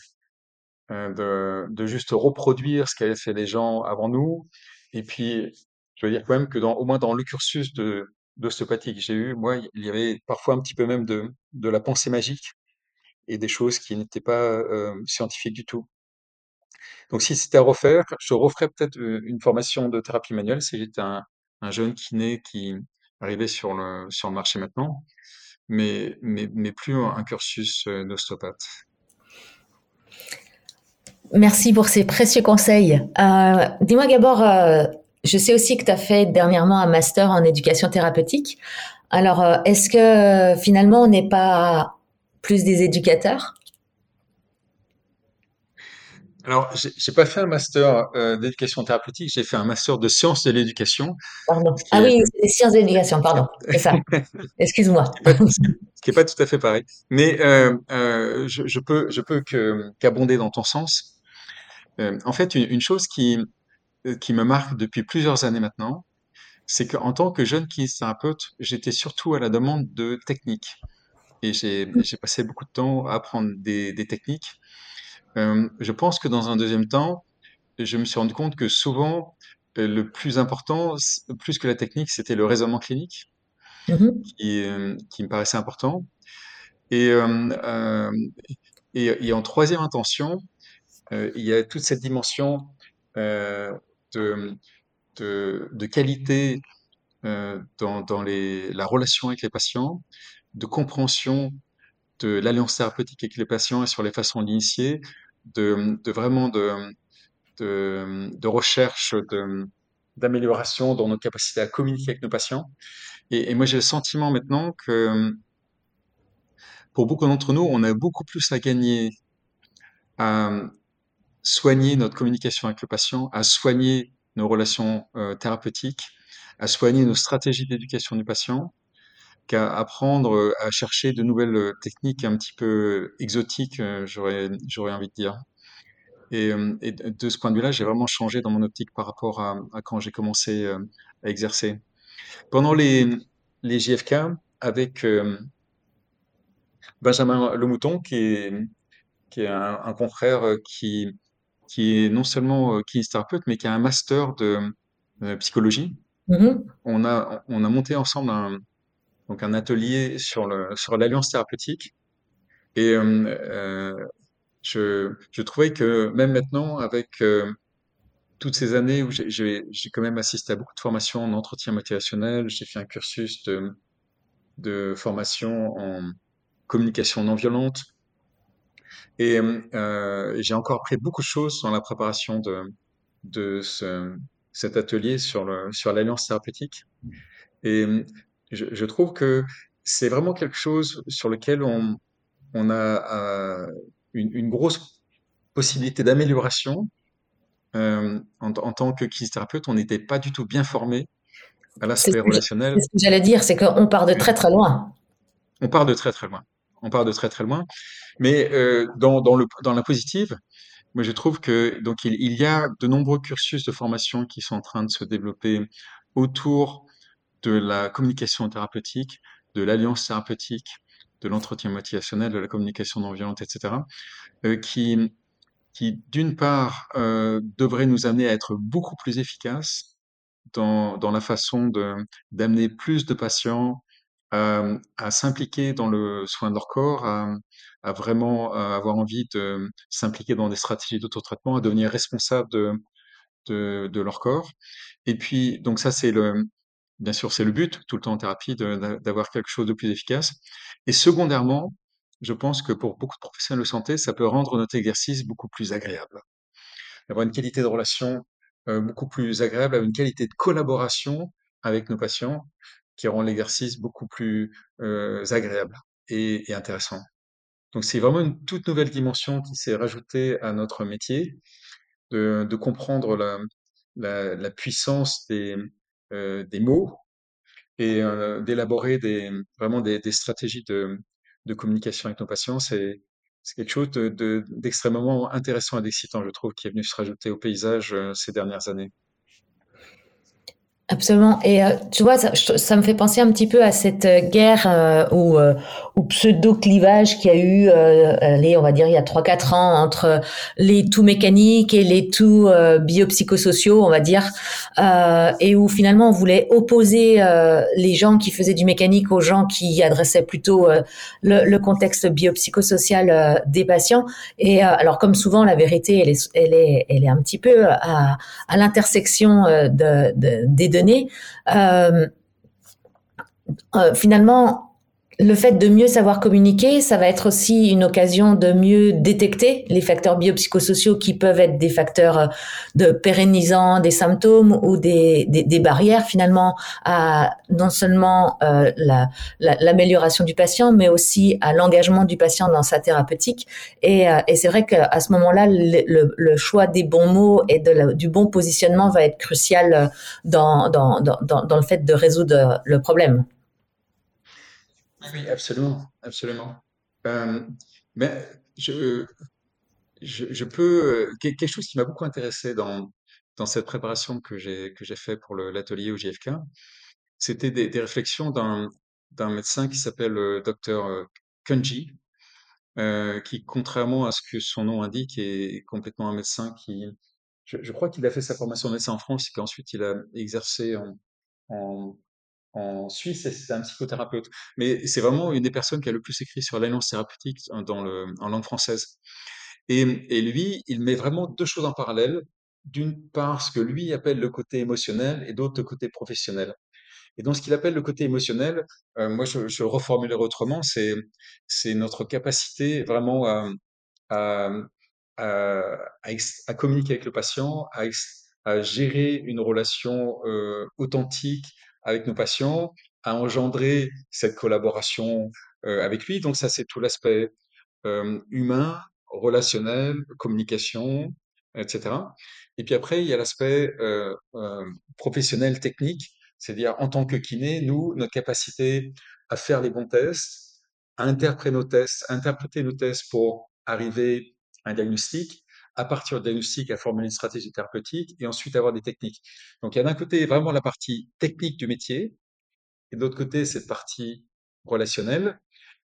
de, de juste reproduire ce qu'avaient fait les gens avant nous. Et puis, je veux dire quand même que dans, au moins dans le cursus de d'ostéopathie que j'ai eu, moi, il y avait parfois un petit peu même de, de la pensée magique et des choses qui n'étaient pas euh, scientifiques du tout. Donc, si c'était à refaire, je referais peut-être euh, une formation de thérapie manuelle si j'étais un, un jeune kiné qui arrivait sur le, sur le marché maintenant, mais, mais, mais plus un, cursus euh, d'ostéopathe. Merci pour ces précieux conseils. Euh, Dis-moi Gabor, euh, je sais aussi que tu as fait dernièrement un master en éducation thérapeutique. Alors, euh, est-ce que finalement on n'est pas plus des éducateurs? Alors, j'ai pas fait un master euh, d'éducation thérapeutique, j'ai fait un master de sciences de l'éducation, Pardon. Ah est, oui, c'est sciences de l'éducation, pardon, c'est ça. Excuse-moi. ce qui est pas, tout à fait pareil. Mais euh, euh, je, je peux, je peux qu'abonder dans ton sens. Euh, en fait, une, une chose qui euh, qui me marque depuis plusieurs années maintenant, c'est qu'en tant que jeune kinésithérapeute, j'étais surtout à la demande de techniques. Et j'ai passé beaucoup de temps à apprendre des, des techniques. Euh, je pense que dans un deuxième temps, je me suis rendu compte que souvent, euh, le plus important, plus que la technique, c'était le raisonnement clinique Mhm. qui, euh, qui me paraissait important. Et, et, et en troisième intention, euh, il y a toute cette dimension euh, de, qualité euh, dans, la relation avec les patients, de compréhension de l'alliance thérapeutique avec les patients et sur les façons d'initier, de, vraiment de, recherche d'amélioration dans nos capacités à communiquer avec nos patients. Et, et moi, j'ai le sentiment maintenant que pour beaucoup d'entre nous, on a beaucoup plus à gagner à soigner notre communication avec le patient, à soigner nos relations euh, thérapeutiques, à soigner nos stratégies d'éducation du patient, qu'à apprendre à chercher de nouvelles techniques un petit peu exotiques, j'aurais envie de dire. Et, de ce point de vue-là, j'ai vraiment changé dans mon optique par rapport à, quand j'ai commencé à exercer. Pendant les, les JFK, avec Benjamin Lemouton, qui est, qui est un, confrère qui, qui est non seulement euh, kinésithérapeute, mais qui a un master de psychologie. Mm-hmm. On a, on a monté ensemble un, donc un atelier sur le, sur l'alliance thérapeutique. Et euh, je, je trouvais que même maintenant, avec euh, toutes ces années où j'ai quand même assisté à beaucoup de formations en entretien motivationnel, j'ai fait un cursus de, de formation en communication non violente, et euh, j'ai encore appris beaucoup de choses dans la préparation de, de ce, cet atelier sur le sur l'alliance thérapeutique. Et je, je trouve que c'est vraiment quelque chose sur lequel on, on a euh, une, une, grosse possibilité d'amélioration. Euh, en, en, tant que kinésithérapeute, on n'était pas du tout bien formé à l'aspect relationnel. C'est ce que j'allais dire, c'est qu'on part de très très loin. On part de très très loin. On part de très très loin. Mais euh, dans, dans, le, dans la positive, moi je trouve que donc il, il, y a de nombreux cursus de formation qui sont en train de se développer autour de la communication thérapeutique, de l'alliance thérapeutique, de l'entretien motivationnel, de la communication non violente, etc., euh, qui, qui d'une part euh, devraient nous amener à être beaucoup plus efficaces dans, dans la façon d'amener plus de patients euh, à s'impliquer dans le soin de leur corps, à, vraiment avoir envie de s'impliquer dans des stratégies d'autotraitement, à devenir responsable de, de, leur corps. Et puis, donc ça, c'est le, bien sûr, c'est le but tout le temps en thérapie d'avoir quelque chose de plus efficace. Et secondairement, je pense que pour beaucoup de professionnels de santé, ça peut rendre notre exercice beaucoup plus agréable. Avoir une qualité de relation euh, beaucoup plus agréable, une qualité de collaboration avec nos patients qui rend l'exercice beaucoup plus agréable et, intéressant. Donc c'est vraiment une toute nouvelle dimension qui s'est rajoutée à notre métier, de, comprendre la, puissance des, mots et d'élaborer des, vraiment des, stratégies de, communication avec nos patients. C'est quelque chose d'extrêmement de, intéressant et d'excitant, je trouve, qui est venu se rajouter au paysage ces dernières années. Absolument. Et euh, tu vois, ça, ça, me fait penser un petit peu à cette euh, guerre euh, ou, euh, pseudo-clivage qu'il y a eu, euh, allez, on va dire, il y a 3-4 ans entre les tout mécaniques et les tout biopsychosociaux, on va dire, et où finalement on voulait opposer les gens qui faisaient du mécanique aux gens qui adressaient plutôt le, le, contexte biopsychosocial des patients. Et alors, comme souvent, la vérité, elle est, elle est, elle est un petit peu à, à l'intersection de, de, des deux euh, euh, finalement, le fait de mieux savoir communiquer, ça va être aussi une occasion de mieux détecter les facteurs biopsychosociaux qui peuvent être des facteurs euh, de pérennisant des symptômes ou des, des, barrières finalement à non seulement euh, l'amélioration la, du patient, mais aussi à l'engagement du patient dans sa thérapeutique. Et, euh, c'est vrai qu'à ce moment-là, le, choix des bons mots et du bon positionnement va être crucial dans, dans, dans, dans le fait de résoudre le problème. Oui, absolument, absolument. Euh, mais je, je, peux quelque chose qui m'a beaucoup intéressé dans dans cette préparation que j'ai que fait pour l'atelier au JFK, c'était des, réflexions d'un d'un médecin qui s'appelle euh, docteur euh, Kunji, qui contrairement à ce que son nom indique est complètement un médecin qui je, crois qu'il a fait sa formation de médecin en France et qu'ensuite il a exercé en en Suisse, c'est un psychothérapeute. Mais c'est vraiment une des personnes qui a le plus écrit sur l'alliance thérapeutique dans le, en langue française. Et, lui, il met vraiment deux choses en parallèle. D'une part, ce que lui appelle le côté émotionnel et d'autre le côté professionnel. Et dans ce qu'il appelle le côté émotionnel, euh, moi je, je reformulerai autrement, c'est notre capacité vraiment à, à, communiquer avec le patient, à, à gérer une relation euh, authentique, avec nos patients, à engendrer cette collaboration euh, avec lui. Donc ça, c'est tout l'aspect euh, humain, relationnel, communication, etc. Et puis après, il y a l'aspect euh, euh, professionnel, technique, c'est-à-dire en tant que kiné, nous, notre capacité à faire les bons tests, à interpréter nos tests, à interpréter nos tests pour arriver à un diagnostic, à partir du diagnostic, à formuler une stratégie thérapeutique et ensuite avoir des techniques. Donc, il y a d'un côté vraiment la partie technique du métier et de l'autre côté cette partie relationnelle.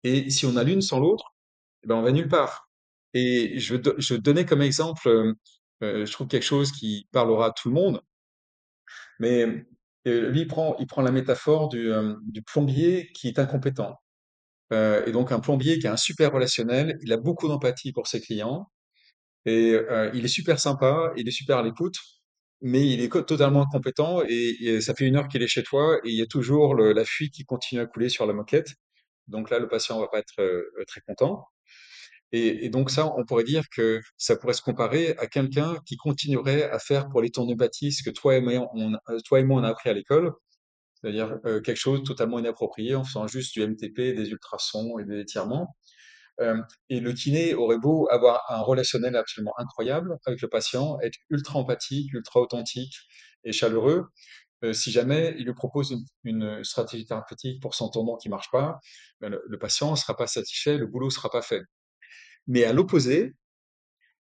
Et si on a l'une sans l'autre, eh ben on va nulle part. Et je, je donnais comme exemple, euh, euh, je trouve quelque chose qui parlera à tout le monde. Mais euh, lui, il prend, il prend la métaphore du, du plombier qui est incompétent. et donc un plombier qui a un super relationnel, il a beaucoup d'empathie pour ses clients, et il est super sympa, il est super à l'écoute, mais il est totalement incompétent et, ça fait une heure qu'il est chez toi et il y a toujours la fuite qui continue à couler sur la moquette. Donc là, le patient va pas être très content. Et, donc ça, on pourrait dire que ça pourrait se comparer à quelqu'un qui continuerait à faire pour les tournopathies ce que toi et moi, on, toi et moi, on a appris à l'école, c'est-à-dire quelque chose totalement inapproprié en faisant juste du MTP, des ultrasons et des étirements. Euh, et le kiné aurait beau avoir un relationnel absolument incroyable avec le patient, être ultra empathique, ultra authentique et chaleureux. Euh, si jamais il lui propose une, stratégie thérapeutique pour son tendon qui marche pas, ben le, patient ne sera pas satisfait, le boulot sera pas fait. Mais à l'opposé,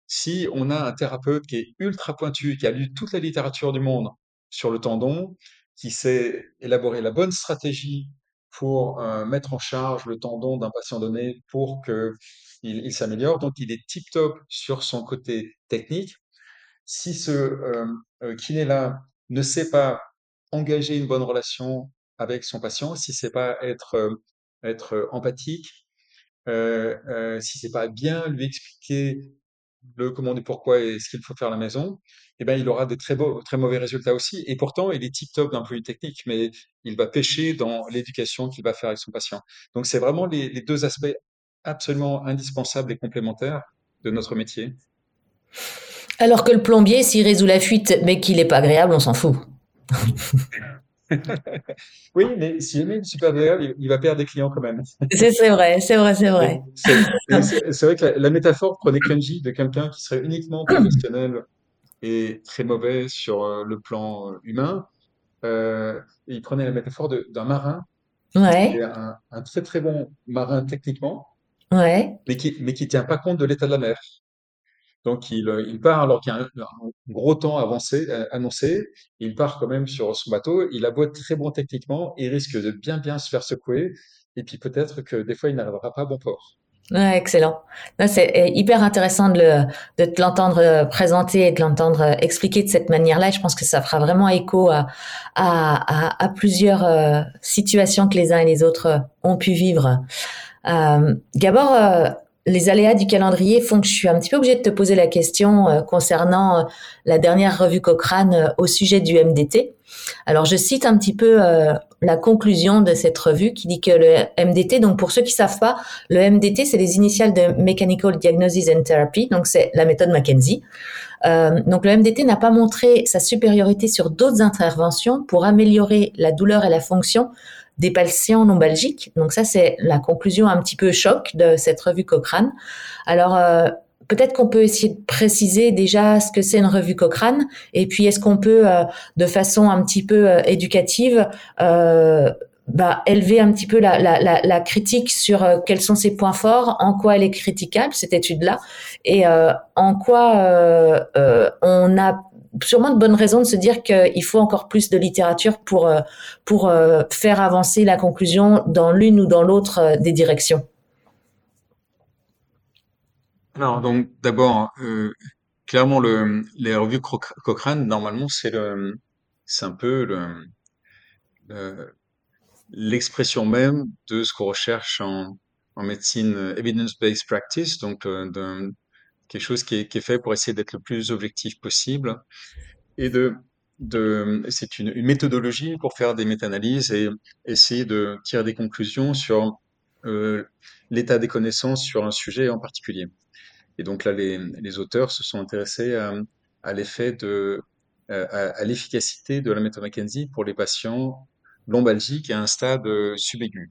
si on a un thérapeute qui est ultra pointu, qui a lu toute la littérature du monde sur le tendon, qui sait élaborer la bonne stratégie pour euh, mettre en charge le tendon d'un patient donné pour qu'il il, s'améliore. Donc, il est tip-top sur son côté technique. Si ce euh, euh, kiné-là ne sait pas engager une bonne relation avec son patient, si c'est pas être, être empathique, euh, euh, si c'est pas bien lui expliquer le comment et pourquoi et ce qu'il faut faire à la maison, eh ben, il aura des très, beaux, très mauvais résultats aussi. Et pourtant, il est tip-top d'un point de vue technique, mais il va pêcher dans l'éducation qu'il va faire avec son patient. Donc, c'est vraiment les, les, deux aspects absolument indispensables et complémentaires de notre métier. Alors que le plombier, s'il résout la fuite, mais qu'il n'est pas agréable, on s'en fout. oui, mais si jamais il est super agréable, il, va perdre des clients quand même. c'est vrai, c'est vrai, c'est vrai. C'est vrai que la, métaphore prenait Kenji de quelqu'un qui serait uniquement professionnel et très mauvais sur euh, le plan euh, humain. Euh, il prenait la métaphore d'un marin, ouais. un, un, très très bon marin techniquement, ouais. mais qui mais qui tient pas compte de l'état de la mer. Donc il, euh, il part alors qu'il y a un, gros temps avancé, euh, annoncé, il part quand même sur son bateau, il a beau être très bon techniquement, il risque de bien bien se faire secouer, et puis peut-être que des fois il n'arrivera pas à bon port. Ouais, excellent. C'est euh, hyper intéressant de, le, de te l'entendre présenter et de l'entendre expliquer de cette manière-là. Je pense que ça fera vraiment écho à, à, à, plusieurs situations que les uns et les autres ont pu vivre. Euh, Gabor, les aléas du calendrier font que je suis un petit peu obligée de te poser la question euh, concernant euh, la dernière revue Cochrane euh, au sujet du MDT. Alors je cite un petit peu la conclusion de cette revue qui dit que le MDT, donc pour ceux qui savent pas, le MDT c'est les initiales de Mechanical Diagnosis and Therapy, donc c'est la méthode McKenzie. donc le MDT n'a pas montré sa supériorité sur d'autres interventions pour améliorer la douleur et la fonction des patients lombalgiques. Donc ça, c'est la conclusion un petit peu choc de cette revue Cochrane. Alors, euh, peut-être qu'on peut essayer de préciser déjà ce que c'est une revue Cochrane, et puis est-ce qu'on peut, euh, de façon un petit peu euh, éducative, bah, élever un petit peu la, la, la, la critique sur quels sont ses points forts, en quoi elle est critiquable, cette étude-là, et en quoi on a sûrement de bonnes raisons de se dire qu'il faut encore plus de littérature pour, euh, pour euh, faire avancer la conclusion dans l'une ou dans l'autre euh, des directions. Alors, donc, d'abord, clairement, le, les revues Cochrane, normalement, c'est un peu le, l'expression même de ce qu'on recherche en, en médecine evidence-based practice, donc de, quelque chose qui est, fait pour essayer d'être le plus objectif possible et de, c'est une, méthodologie pour faire des méta-analyses et essayer de tirer des conclusions sur euh, l'état des connaissances sur un sujet en particulier. Et donc là, les, auteurs se sont intéressés à, l'effet de à, l'efficacité de la méthode McKenzie pour les patients lombalgiques à un stade subaigu.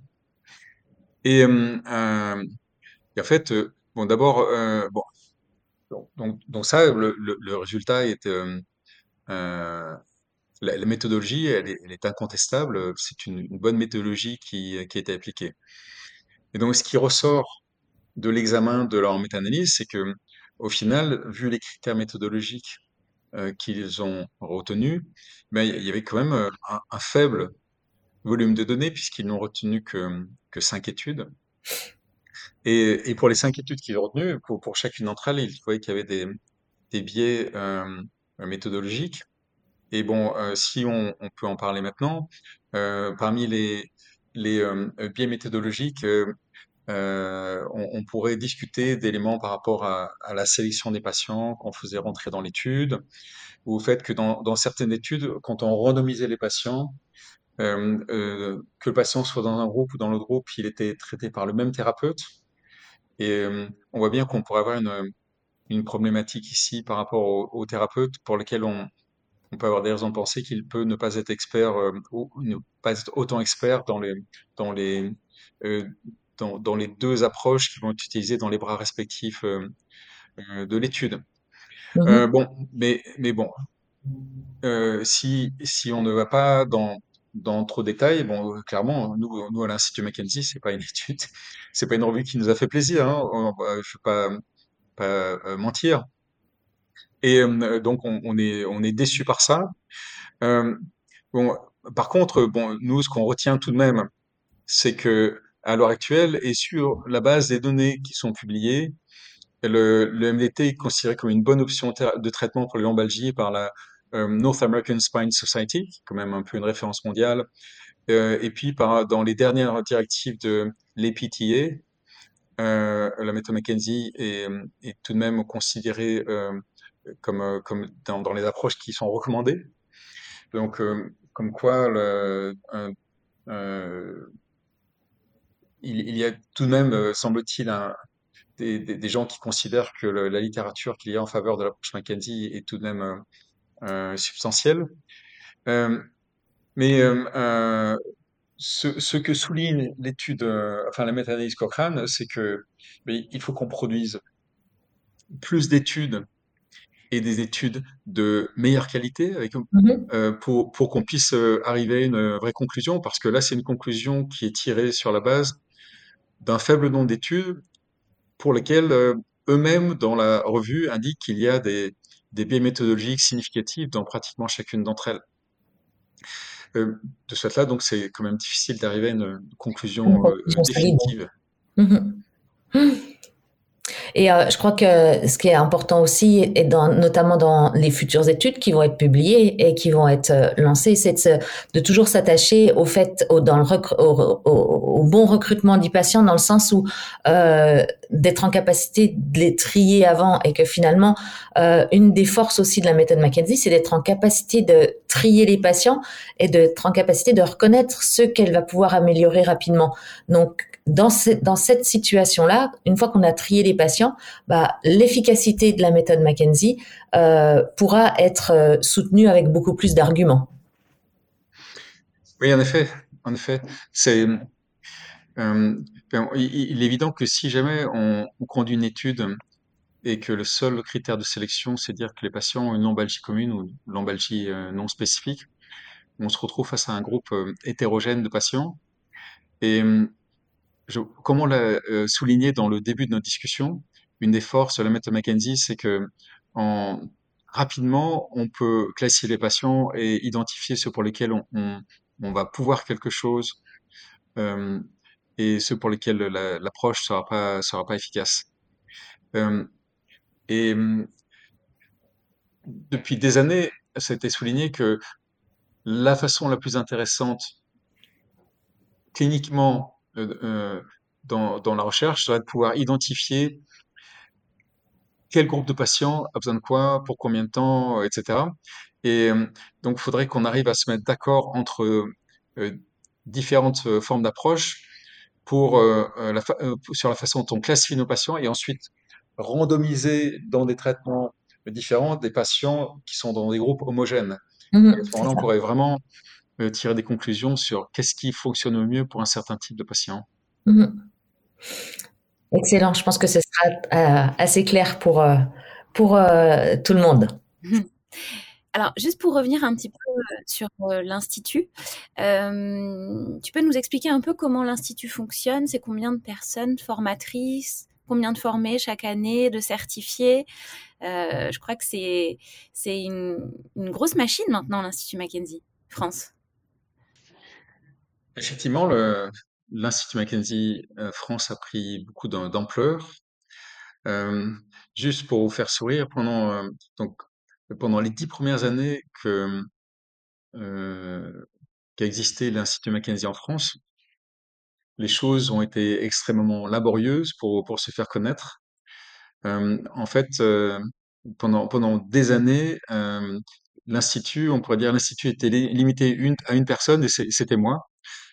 Et, euh, euh et en fait, euh, bon, d'abord, euh, bon, donc, donc, ça, le, résultat est, euh, euh la, méthodologie, elle est, incontestable. C'est une, bonne méthodologie qui, qui a été appliquée. Et donc, ce qui ressort de l'examen de leur méta-analyse, c'est que, au final, vu les critères méthodologiques euh, qu'ils ont retenus, ben, il y avait quand même euh, un, faible volume de données puisqu'ils n'ont retenu que, que cinq études. Et, pour les cinq études qu'ils ont retenues, pour, chacune d'entre elles, ils voyaient qu'il y avait des, biais euh, méthodologiques. Et bon, euh, si on, peut en parler maintenant, euh, parmi les, biais méthodologiques, on, pourrait discuter d'éléments par rapport à, à, la sélection des patients qu'on faisait rentrer dans l'étude, ou au fait que dans, dans, certaines études, quand on randomisait les patients, euh, euh, que le patient soit dans un groupe ou dans l'autre groupe, il était traité par le même thérapeute. Et euh, on voit bien qu'on pourrait avoir une, une, problématique ici par rapport au, au thérapeute pour lequel on, on peut avoir des raisons de penser qu'il peut ne pas être expert ou ne pas être autant expert dans les, dans les dans, les deux approches qui vont être utilisées dans les bras respectifs de l'étude. Mhm. Bon, mais, mais bon, si, si on ne va pas dans, dans trop de détails, bon, clairement, nous, nous à l'Institut Mackenzie, c'est pas une étude, c'est pas une revue qui nous a fait plaisir, hein, je vais pas, pas mentir. Et donc, on, on, est, on est déçu par ça. bon, par contre, bon, nous, ce qu'on retient tout de même, c'est que à l'heure actuelle et sur la base des données qui sont publiées, le, le MDT est considéré comme une bonne option de traitement pour les lombalgies par la euh, North American Spine Society, qui est quand même un peu une référence mondiale, euh, et puis par, dans les dernières directives de l'EPTA, euh, la méthode McKenzie est, est, tout de même considérée euh, comme, comme dans, dans, les approches qui sont recommandées. Donc, euh, comme quoi, il, y a tout de même, euh, semble-t-il, des, des, gens qui considèrent que la littérature qu'il y a en faveur de l'approche Mackenzie est tout de même euh, euh substantielle. Euh, mais euh, ce, ce, que souligne l'étude, enfin la méta-analyse Cochrane, c'est que il faut qu'on produise plus d'études et des études de meilleure qualité avec, mm-hmm. euh, pour, pour qu'on puisse arriver à une vraie conclusion, parce que là, c'est une conclusion qui est tirée sur la base d'un faible nombre d'études pour lesquelles euh, eux-mêmes, dans la revue, indiquent qu'il y a des, des biais méthodologiques significatifs dans pratiquement chacune d'entre elles. Euh, de ce fait-là, donc, c'est quand même difficile d'arriver à une conclusion euh, définitive. Mm-hmm. Et euh, je crois que ce qui est important aussi, et dans, notamment dans les futures études qui vont être publiées et qui vont être euh, lancées, c'est de, de, toujours s'attacher au fait, au, dans le au, au, bon recrutement des patients, dans le sens où euh, d'être en capacité de les trier avant et que finalement, euh, une des forces aussi de la méthode McKenzie, c'est d'être en capacité de trier les patients et d'être en capacité de reconnaître ceux qu'elle va pouvoir améliorer rapidement. Donc, dans, cette situation-là, une fois qu'on a trié les patients, bah, l'efficacité de la méthode McKenzie euh, pourra être euh, soutenue avec beaucoup plus d'arguments. Oui, en effet, en effet, c'est euh, ben, il, est évident que si jamais on, on, conduit une étude et que le seul critère de sélection, c'est dire que les patients ont une lombalgie commune ou une lombalgie non spécifique, on se retrouve face à un groupe hétérogène de patients. Et je, comme on l'a euh, souligné dans le début de notre discussion, une des forces de la méthode McKenzie, c'est que en, rapidement, on peut classifier les patients et identifier ceux pour lesquels on, va pouvoir quelque chose euh, et ceux pour lesquels l'approche pas sera pas efficace. Euh, et depuis des années, ça a été souligné que la façon la plus intéressante cliniquement euh, euh, dans, dans, la recherche serait de pouvoir identifier quel groupe de patients a besoin de quoi, pour combien de temps, etc. Et donc, il faudrait qu'on arrive à se mettre d'accord entre différentes formes d'approche pour, la sur la façon dont on classifie nos patients et ensuite randomiser dans des traitements différents des patients qui sont dans des groupes homogènes. Mmh à ce moment-là, on pourrait vraiment euh, tirer des conclusions sur qu'est-ce qui fonctionne au mieux pour un certain type de patient. Mmh Excellent, je pense que ce sera euh, assez clair pour, euh, pour tout le monde. Mmh Alors, juste pour revenir un petit peu sur l'Institut, tu peux nous expliquer un peu comment l'Institut fonctionne? C'est combien de personnes formatrices? Combien de formés chaque année, de certifiés? Je crois que c'est une, une grosse machine maintenant, l'Institut Mackenzie, France. Effectivement, l'Institut Mackenzie France a pris beaucoup d'ampleur. juste pour vous faire sourire, pendant, donc, pendant les dix premières années que euh, qu'a existé l'Institut Mackenzie en France, les choses ont été extrêmement laborieuses pour, se faire connaître. Euh, en fait, euh, pendant, pendant des années, euh, l'Institut, on pourrait dire l'Institut était limité à une personne et c'était moi.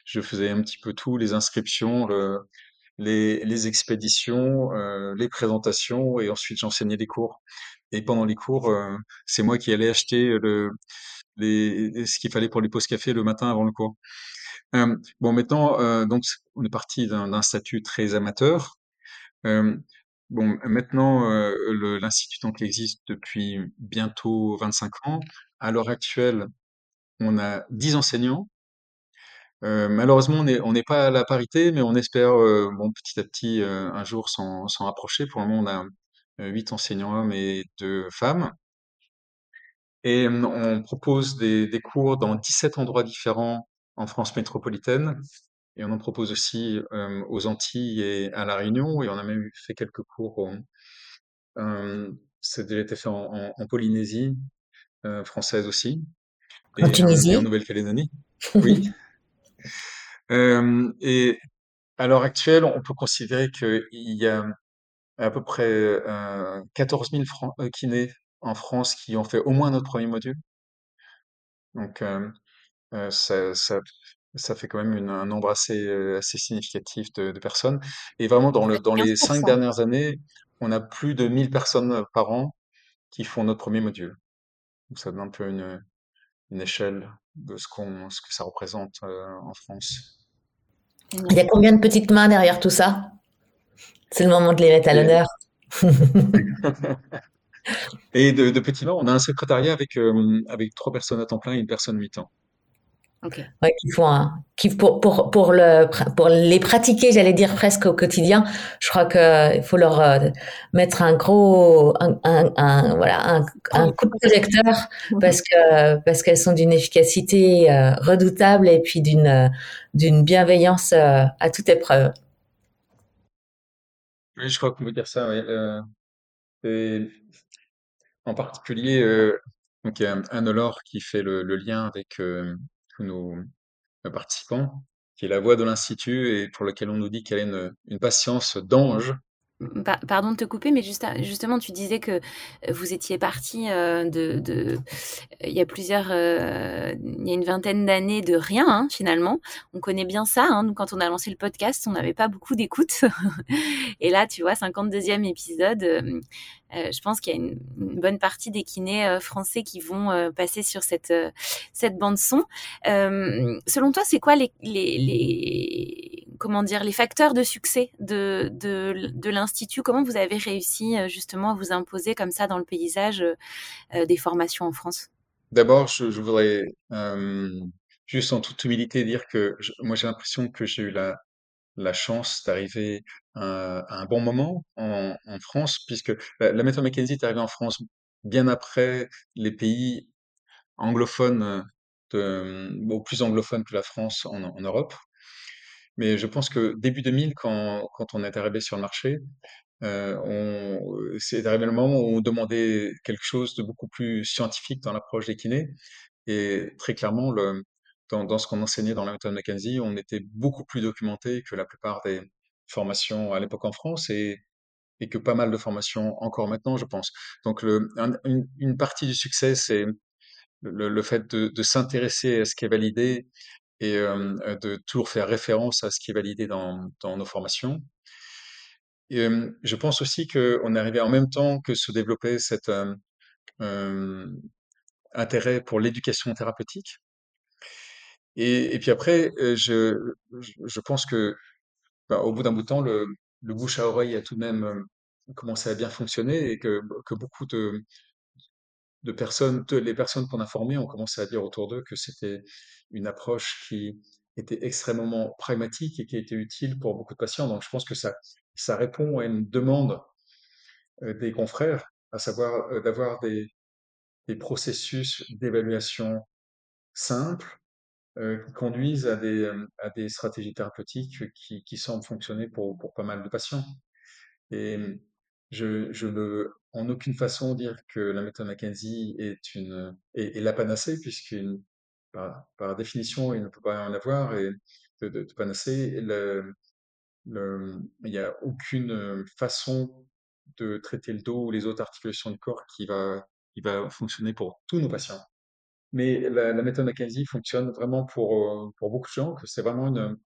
Je faisais un petit peu tout, les inscriptions, le, les, expéditions, euh, les présentations et ensuite j'enseignais des cours. Et pendant les cours, euh, c'est moi qui allais acheter ce qu'il fallait pour les pauses café le matin avant le cours. Euh, bon, maintenant, donc on est parti d'un statut très amateur. Bon, maintenant, euh, l'institut existe depuis bientôt 25 ans. À l'heure actuelle, on a 10 enseignants. Euh, malheureusement, on n'est pas à la parité, mais on espère, euh, bon, petit à petit, euh, un jour s'en rapprocher. Pour le moment, on a 8 enseignants hommes et 2 femmes. Et on propose des, des cours dans 17 endroits différents en France métropolitaine. Et on en propose aussi aux Antilles et à La Réunion. Et on a même fait quelques cours. C'est déjà été fait en, en, Polynésie française aussi. Et, en Tunisie. Et en Nouvelle-Calédonie. Oui. Et à l'heure actuelle, on peut considérer qu'il y a à peu près euh, 14 000 euh, kinés en France qui ont fait au moins notre premier module. Donc, ça, ça, ça, fait quand même une, un nombre assez, assez significatif de, de, personnes. Et vraiment, dans, le, dans les cinq dernières années, on a plus de 1000 personnes par an qui font notre premier module. Donc, ça donne un peu une, une échelle de ce, qu'on, ce que ça représente en France. Il y a combien de petites mains derrière tout ça? C'est le moment de les mettre à l'honneur. et de, de petits mains, on a un secrétariat avec, euh, avec trois personnes à temps plein et une personne ans. Okay. Ouais, qu'il faut un, qui pour, pour, pour, le, pour les pratiquer, j'allais dire presque au quotidien, je crois qu'il faut leur euh, mettre un gros, un, un, un voilà, un, un, coup de projecteur parce que parce qu'elles sont d'une efficacité euh, redoutable et puis d'une d'une bienveillance euh, à toute épreuve. Oui, je crois qu'on peut dire ça. Et en particulier, euh, donc il y a Anne Laure qui fait le, le lien avec tous nos, participants, qui est la voix de l'Institut et pour lequel on nous dit qu'elle a une, une patience d'ange Pardon de te couper, mais juste, justement, tu disais que vous étiez parti euh, de, de, il y a plusieurs, euh, il y a une vingtaine d'années de rien hein, finalement. On connaît bien ça. Hein. Quand on a lancé le podcast, on n'avait pas beaucoup d'écoute. Et là, tu vois, 52e épisode. Euh, euh, je pense qu'il y a une, bonne partie des kinés euh, français qui vont euh, passer sur cette cette bande son. selon toi, c'est quoi les, les, comment dire les facteurs de succès de de, l'institut Comment vous avez réussi justement à vous imposer comme ça dans le paysage des formations en France? D'abord, je, voudrais juste en toute humilité dire que moi j'ai l'impression que j'ai eu la chance d'arriver à, un bon moment en, France, puisque la, méthode McKenzie est arrivée en France bien après les pays anglophones, plus anglophones que la France en, Europe. Mais je pense que début 2000, quand, quand on est arrivé sur le marché, euh, c'est arrivé le moment où on demandait quelque chose de beaucoup plus scientifique dans l'approche des kinés. Et très clairement, le, dans, dans ce qu'on enseignait dans la méthode McKenzie, on était beaucoup plus documenté que la plupart des formations à l'époque en France et, et que pas mal de formations encore maintenant, je pense. Donc, le, une, une, partie du succès, c'est le, le, fait de, de s'intéresser à ce qui est validé et de toujours faire référence à ce qui est validé dans, nos formations. Et, je pense aussi qu'on arrivé en même temps que se développait cet intérêt pour l'éducation thérapeutique. Et, puis après, je, pense que bah, au bout d'un bout de temps, le, bouche à oreille a tout de même commencé à bien fonctionner et que beaucoup de, de personnes, les personnes qu'on a formées ont commencé à dire autour d'eux que c'était une approche qui était extrêmement pragmatique et qui était utile pour beaucoup de patients. Donc je pense que ça, ça répond à une demande euh, des confrères, à savoir euh, d'avoir des, des processus d'évaluation simples euh, qui conduisent à des, à des stratégies thérapeutiques qui, qui semblent fonctionner pour, pour pas mal de patients. Je, je veux en aucune façon dire que la méthode Mackenzie est une est, la panacée, puisqu'une par, par définition, il ne peut pas en avoir et de, de, de panacée. Le, le, il n'y a aucune façon de traiter le dos ou les autres articulations du corps qui va qui va fonctionner pour tous nos patients. Mais la, la méthode Mackenzie fonctionne vraiment pour euh, pour beaucoup de gens, c'est vraiment une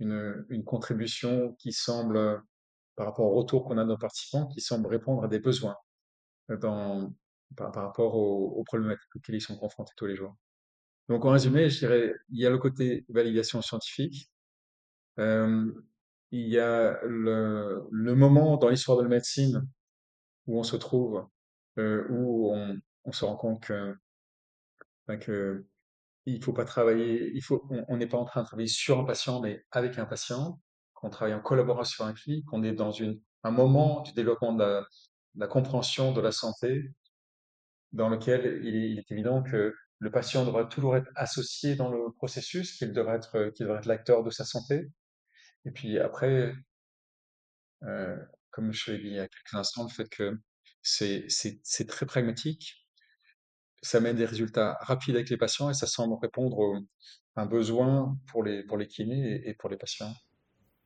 une, une contribution qui semble par rapport au retour qu'on a de nos participants qui semblent répondre à des besoins euh, par, rapport aux, aux problématiques auxquelles ils sont confrontés tous les jours. Donc en résumé, je dirais, il y a le côté validation scientifique, euh, il y a le, moment dans l'histoire de la médecine où on se trouve, euh, où on, se rend compte que, ben, faut pas travailler, il faut, on n'est pas en train de travailler sur un patient, mais avec un patient, qu'on travaille en collaboration avec lui, qu'on est dans un moment du développement de la, compréhension de la santé, dans lequel il est, évident que le patient devrait toujours être associé dans le processus, qu'il devrait être, l'acteur de sa santé. Et puis après, euh, comme je l'ai dit il y a quelques instants, le fait que c'est, très pragmatique, ça mène des résultats rapides avec les patients et ça semble répondre à un besoin pour les, kinés et pour les patients.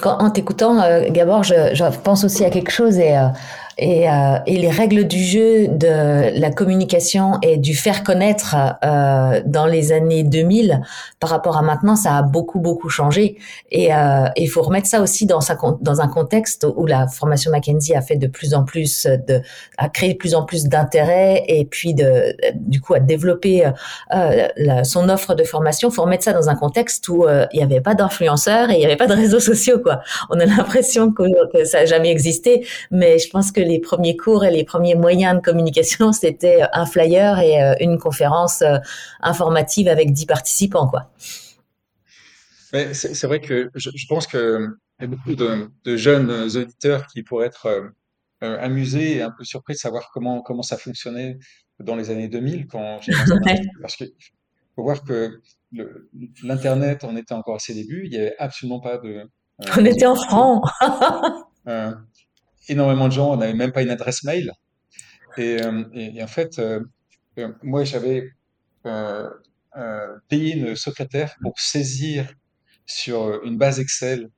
Quand- en t'écoutant, euh, Gabor, je, pense aussi à quelque chose et, euh, euh, et les règles du jeu de la communication et du faire connaître euh, dans les années 2000 par rapport à maintenant, ça a beaucoup beaucoup changé et il faut remettre ça aussi dans, un contexte où la formation Mackenzie a fait de plus en plus de, a créé de plus en plus d'intérêt et puis de, du coup a développé son offre de formation. Il faut remettre ça dans un contexte où il n'y avait pas d'influenceurs et il n'y avait pas de réseaux sociaux quoi. On a l'impression que, que ça n'a jamais existé, mais je pense que les premiers cours et les premiers moyens de communication, c'était un flyer et euh, une conférence euh, informative avec 10 participants, quoi. Mais c'est vrai que je, je pense que il y a beaucoup de, de jeunes auditeurs qui pourraient être euh, euh, amusés et un peu surpris de savoir comment, comment ça fonctionnait dans les années 2000 quand j'ai. Parce que faut voir que l'Internet en était encore à ses débuts, il n'y avait absolument pas de euh, On était en franc. Euh, énormément de gens n'avaient même pas une adresse mail. Et, euh, et, et en fait, moi, j'avais payé une secrétaire pour saisir sur une base Excel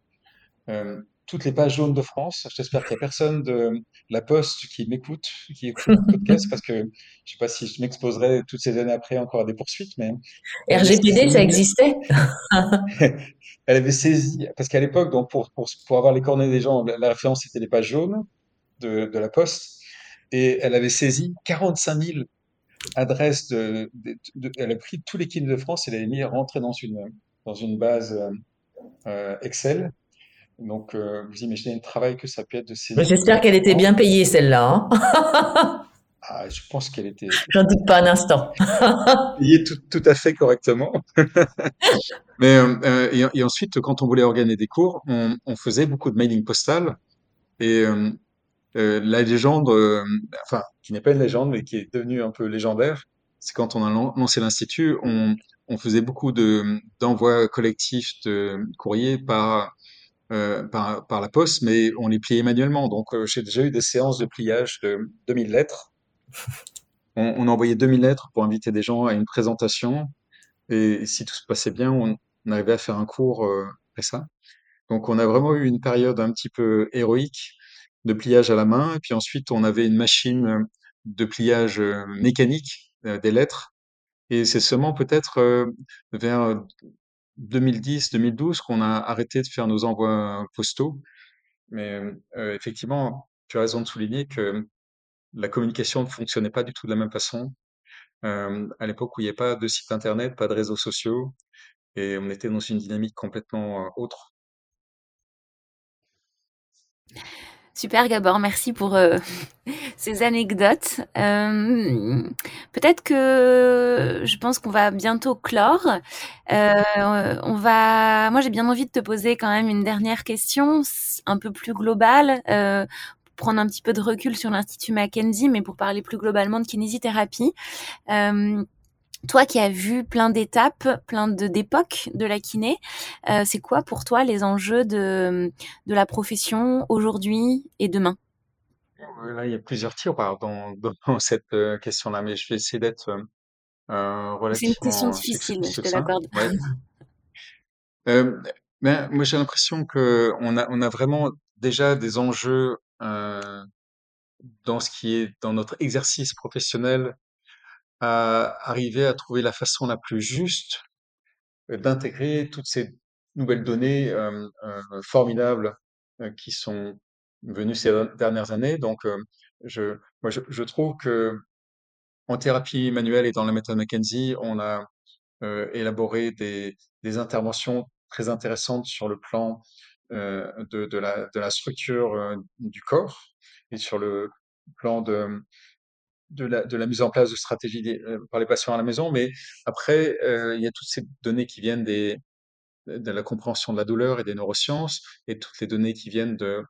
toutes les pages jaunes de France. J'espère qu'il n'y a personne de la Poste qui m'écoute, qui écoute le podcast, parce que je sais pas si je m'exposerai toutes ces années après encore à des poursuites, mais RGPD, ça existait elle avait saisi, parce qu'à l'époque, donc pour, pour, pour avoir les coordonnées des gens, la, référence c'était les pages jaunes de, de la Poste, et elle avait saisi 45 000 adresses de, de- de- elle a pris tous les kinés de France et elle les mis rentrer dans une, dans une base euh, euh, Excel. Donc, euh, vous imaginez le travail que ça peut être de saisir tous J'espère qu'elle était bien payée, celle-là. hein. Ah, je pense qu'elle était J'en doute pas un instant. payée tout, tout à fait correctement. Mais euh, et, et ensuite, quand on voulait organiser des cours, on, on faisait beaucoup de mailing postal. Et euh, euh, la légende, euh, enfin, qui n'est pas une légende, mais qui est devenue un peu légendaire, c'est quand on a lan- lancé l'institut, on, on faisait beaucoup de d'envois collectifs de courriers par euh, par, par la poste, mais on les pliait manuellement. Donc, euh, j'ai déjà eu des séances de pliage de 2000 lettres. On, on envoyait 2000 lettres pour inviter des gens à une présentation. Et si tout se passait bien, on, on arrivait à faire un cours euh, après ça. Donc, on a vraiment eu une période un petit peu héroïque de pliage à la main. Et puis ensuite, on avait une machine euh, de pliage mécanique des lettres. Et c'est seulement peut-être vers 2010-2012 qu'on a arrêté de faire nos envois postaux. Mais euh, effectivement, tu as raison de souligner que la communication ne fonctionnait pas du tout de la même façon. Euh, à l'époque où il n'y avait pas de site internet, pas de réseaux sociaux, et on était dans une dynamique complètement euh, autre. Super Gabor, merci pour ces anecdotes. Euh, peut-être que je pense qu'on va bientôt clore. Euh, on va, moi j'ai bien envie de te poser quand même une dernière question, un peu plus globale, prendre un petit peu de recul sur l'Institut Mackenzie, mais pour parler plus globalement de kinésithérapie. Toi qui as vu plein d'étapes, plein de d'époques de la kiné, euh, c'est quoi pour toi les enjeux de, de la profession aujourd'hui et demain? Là, il y a plusieurs tiroirs dans, dans cette euh, question-là, mais je vais essayer d'être euh, C'est une question relativement succ- difficile, je te l'accorde. Ouais. Euh, ben, moi, j'ai l'impression que on a, on a vraiment déjà des enjeux euh, dans ce qui est dans notre exercice professionnel à arriver à trouver la façon la plus juste euh, d'intégrer toutes ces nouvelles données euh, euh, formidables euh, qui sont venues ces dernières années. Donc, euh, je, moi, je, trouve que en thérapie manuelle et dans la méthode McKenzie, on a euh, élaboré des, des interventions très intéressantes sur le plan euh, de, de la, de la structure du corps et sur le plan de, la, de la mise en place de stratégies par les patients à la maison. Mais après, il y a toutes ces données qui viennent des, de la compréhension de la douleur et des neurosciences, et toutes les données qui viennent de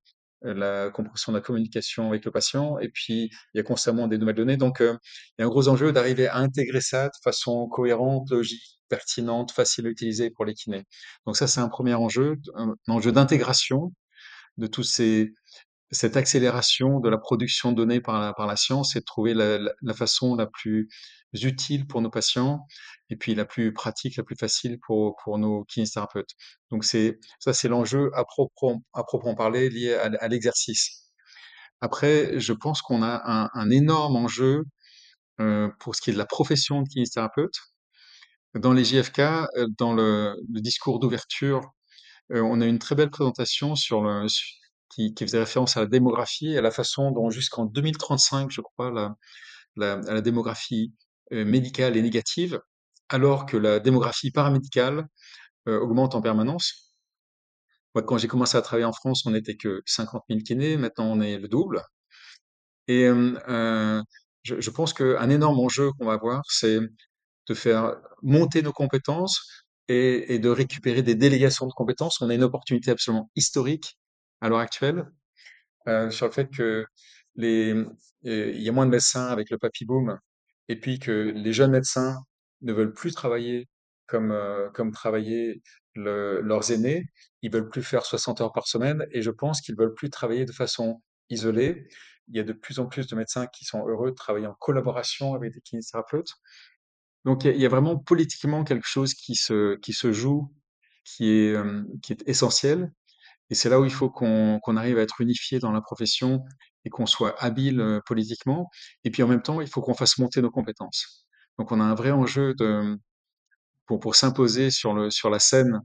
la compréhension de la communication avec le patient, et puis il y a constamment des nouvelles données. Donc, euh, il y a un gros enjeu d'arriver à intégrer ça de façon cohérente, logique, pertinente, facile à utiliser pour les kinés. Donc ça, c'est un premier enjeu, un enjeu d'intégration de tous ces, cette accélération de la production de données par la, par la science et de trouver la, la, façon la plus utile pour nos patients et puis la plus pratique, la plus facile pour, pour nos kinésithérapeutes. Donc c'est ça, c'est l'enjeu à proprement, à parler lié à, à l'exercice. Après, je pense qu'on a un, un énorme enjeu euh, pour ce qui est de la profession de kinésithérapeute. Dans les JFK, euh, dans le, le discours d'ouverture, euh, on a une très belle présentation sur le, qui, faisait référence à la démographie et à la façon dont jusqu'en 2035, je crois, la, la, démographie euh, médicale est négative, alors que la démographie paramédicale euh, augmente en permanence. Moi, quand j'ai commencé à travailler en France, on n'était que 50 000 kinés, maintenant on est le double. Et euh, je, je pense qu'un énorme enjeu qu'on va avoir, c'est de faire monter nos compétences et de récupérer des délégations de compétences. On a une opportunité absolument historique à l'heure actuelle euh, sur le fait que les, euh, il y a moins de médecins avec le papy boom, et puis que les jeunes médecins ne veulent plus travailler comme euh, comme travaillaient le- leurs aînés. Ils veulent plus faire 60 heures par semaine, et je pense qu'ils veulent plus travailler de façon isolée. Il y a de plus en plus de médecins qui sont heureux de travailler en collaboration avec des kinésithérapeutes. Donc il y a, vraiment politiquement quelque chose qui se qui se joue, qui est qui est essentiel. Et c'est là où il faut qu'on arrive à être unifié dans la profession et qu'on soit habile politiquement. Et puis en même temps, il faut qu'on fasse monter nos compétences. Donc on a un vrai enjeu pour, pour s'imposer sur sur la scène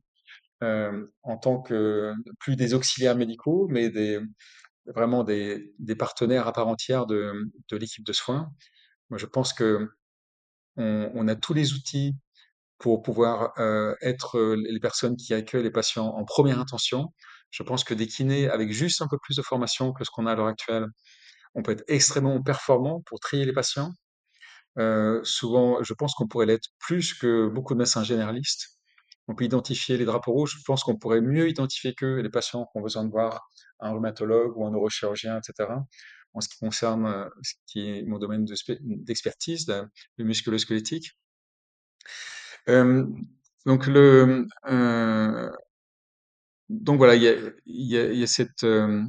en tant que plus des auxiliaires médicaux, mais vraiment des, des partenaires à part entière de, de l'équipe de soins. Moi, je pense que on, a tous les outils pour pouvoir être les personnes qui accueillent les patients en première intention. Je pense que des kinés, avec juste un peu plus de formation que ce qu'on a à l'heure actuelle, on peut être extrêmement performant pour trier les patients. Euh, souvent, je pense qu'on pourrait l'être plus que beaucoup de médecins généralistes. On peut identifier les drapeaux rouges. Je pense qu'on pourrait mieux identifier que les patients qui ont besoin de voir un rhumatologue ou un neurochirurgien, etc. En ce qui concerne euh, ce qui est mon domaine d'expertise, le musculo-squelettique. Euh, donc le, donc voilà, il y a, il y a, il y a cette, euh,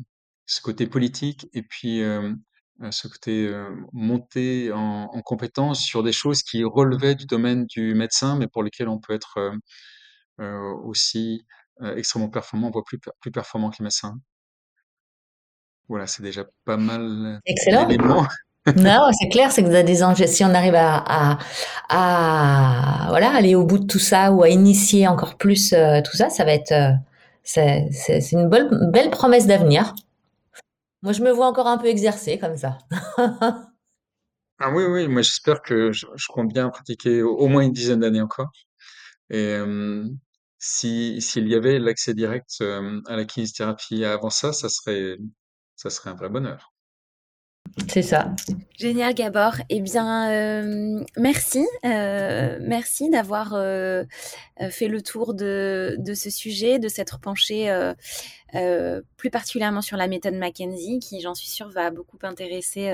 ce côté politique et puis euh, ce côté euh, monté en, en compétence sur des choses qui relevaient du domaine du médecin, mais pour lesquelles on peut être aussi extrêmement performant, voire plus, plus performant que les médecins. Voilà, c'est déjà pas mal Excellent. Non, c'est clair, c'est que vous avez des enjeux. Si on arrive à, à, à, voilà, aller au bout de tout ça ou à initier encore plus tout ça, ça va être, c'est, une belle, belle promesse d'avenir. Moi, je me vois encore un peu exercer comme ça. Ah oui, oui, moi j'espère que je, compte bien pratiquer au, moins une dizaine d'années encore. Et euh, si s'il y avait l'accès direct à la kinésithérapie avant ça, ça serait ça serait un vrai bonheur. C'est ça. Génial, Gabor. Eh bien, euh, merci. Euh, merci d'avoir euh, fait le tour de, de, ce sujet, de s'être penché plus particulièrement sur la méthode Mackenzie, qui, j'en suis sûre, va beaucoup intéresser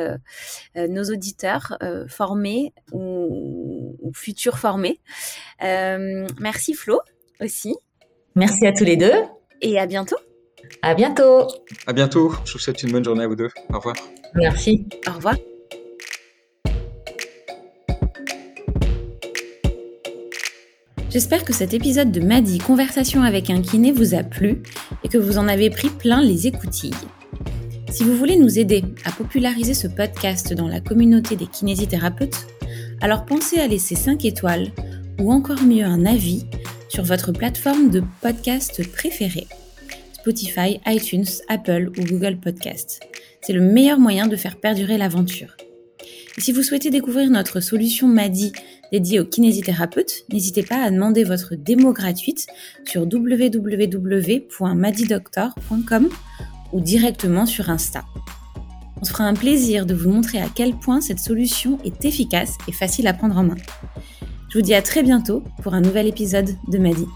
nos auditeurs formés ou, ou, futurs formés. merci, Flo, aussi. Merci à tous les deux. Et à bientôt. À bientôt. À bientôt. Je vous souhaite une bonne journée à vous deux. Au revoir. Merci. Au revoir. J'espère que cet épisode de Madi Conversation avec un kiné vous a plu et que vous en avez pris plein les écoutilles. Si vous voulez nous aider à populariser ce podcast dans la communauté des kinésithérapeutes, alors pensez à laisser 5 étoiles ou encore mieux un avis sur votre plateforme de podcast préférée. Spotify, iTunes, Apple ou Google Podcast. C'est le meilleur moyen de faire perdurer l'aventure. Si vous souhaitez découvrir notre solution MADI dédiée aux kinésithérapeutes, n'hésitez pas à demander votre démo gratuite sur www.madidoctor.com ou directement sur Insta. On se fera un plaisir de vous montrer à quel point cette solution est efficace et facile à prendre en main. Je vous dis à très bientôt pour un nouvel épisode de MADI.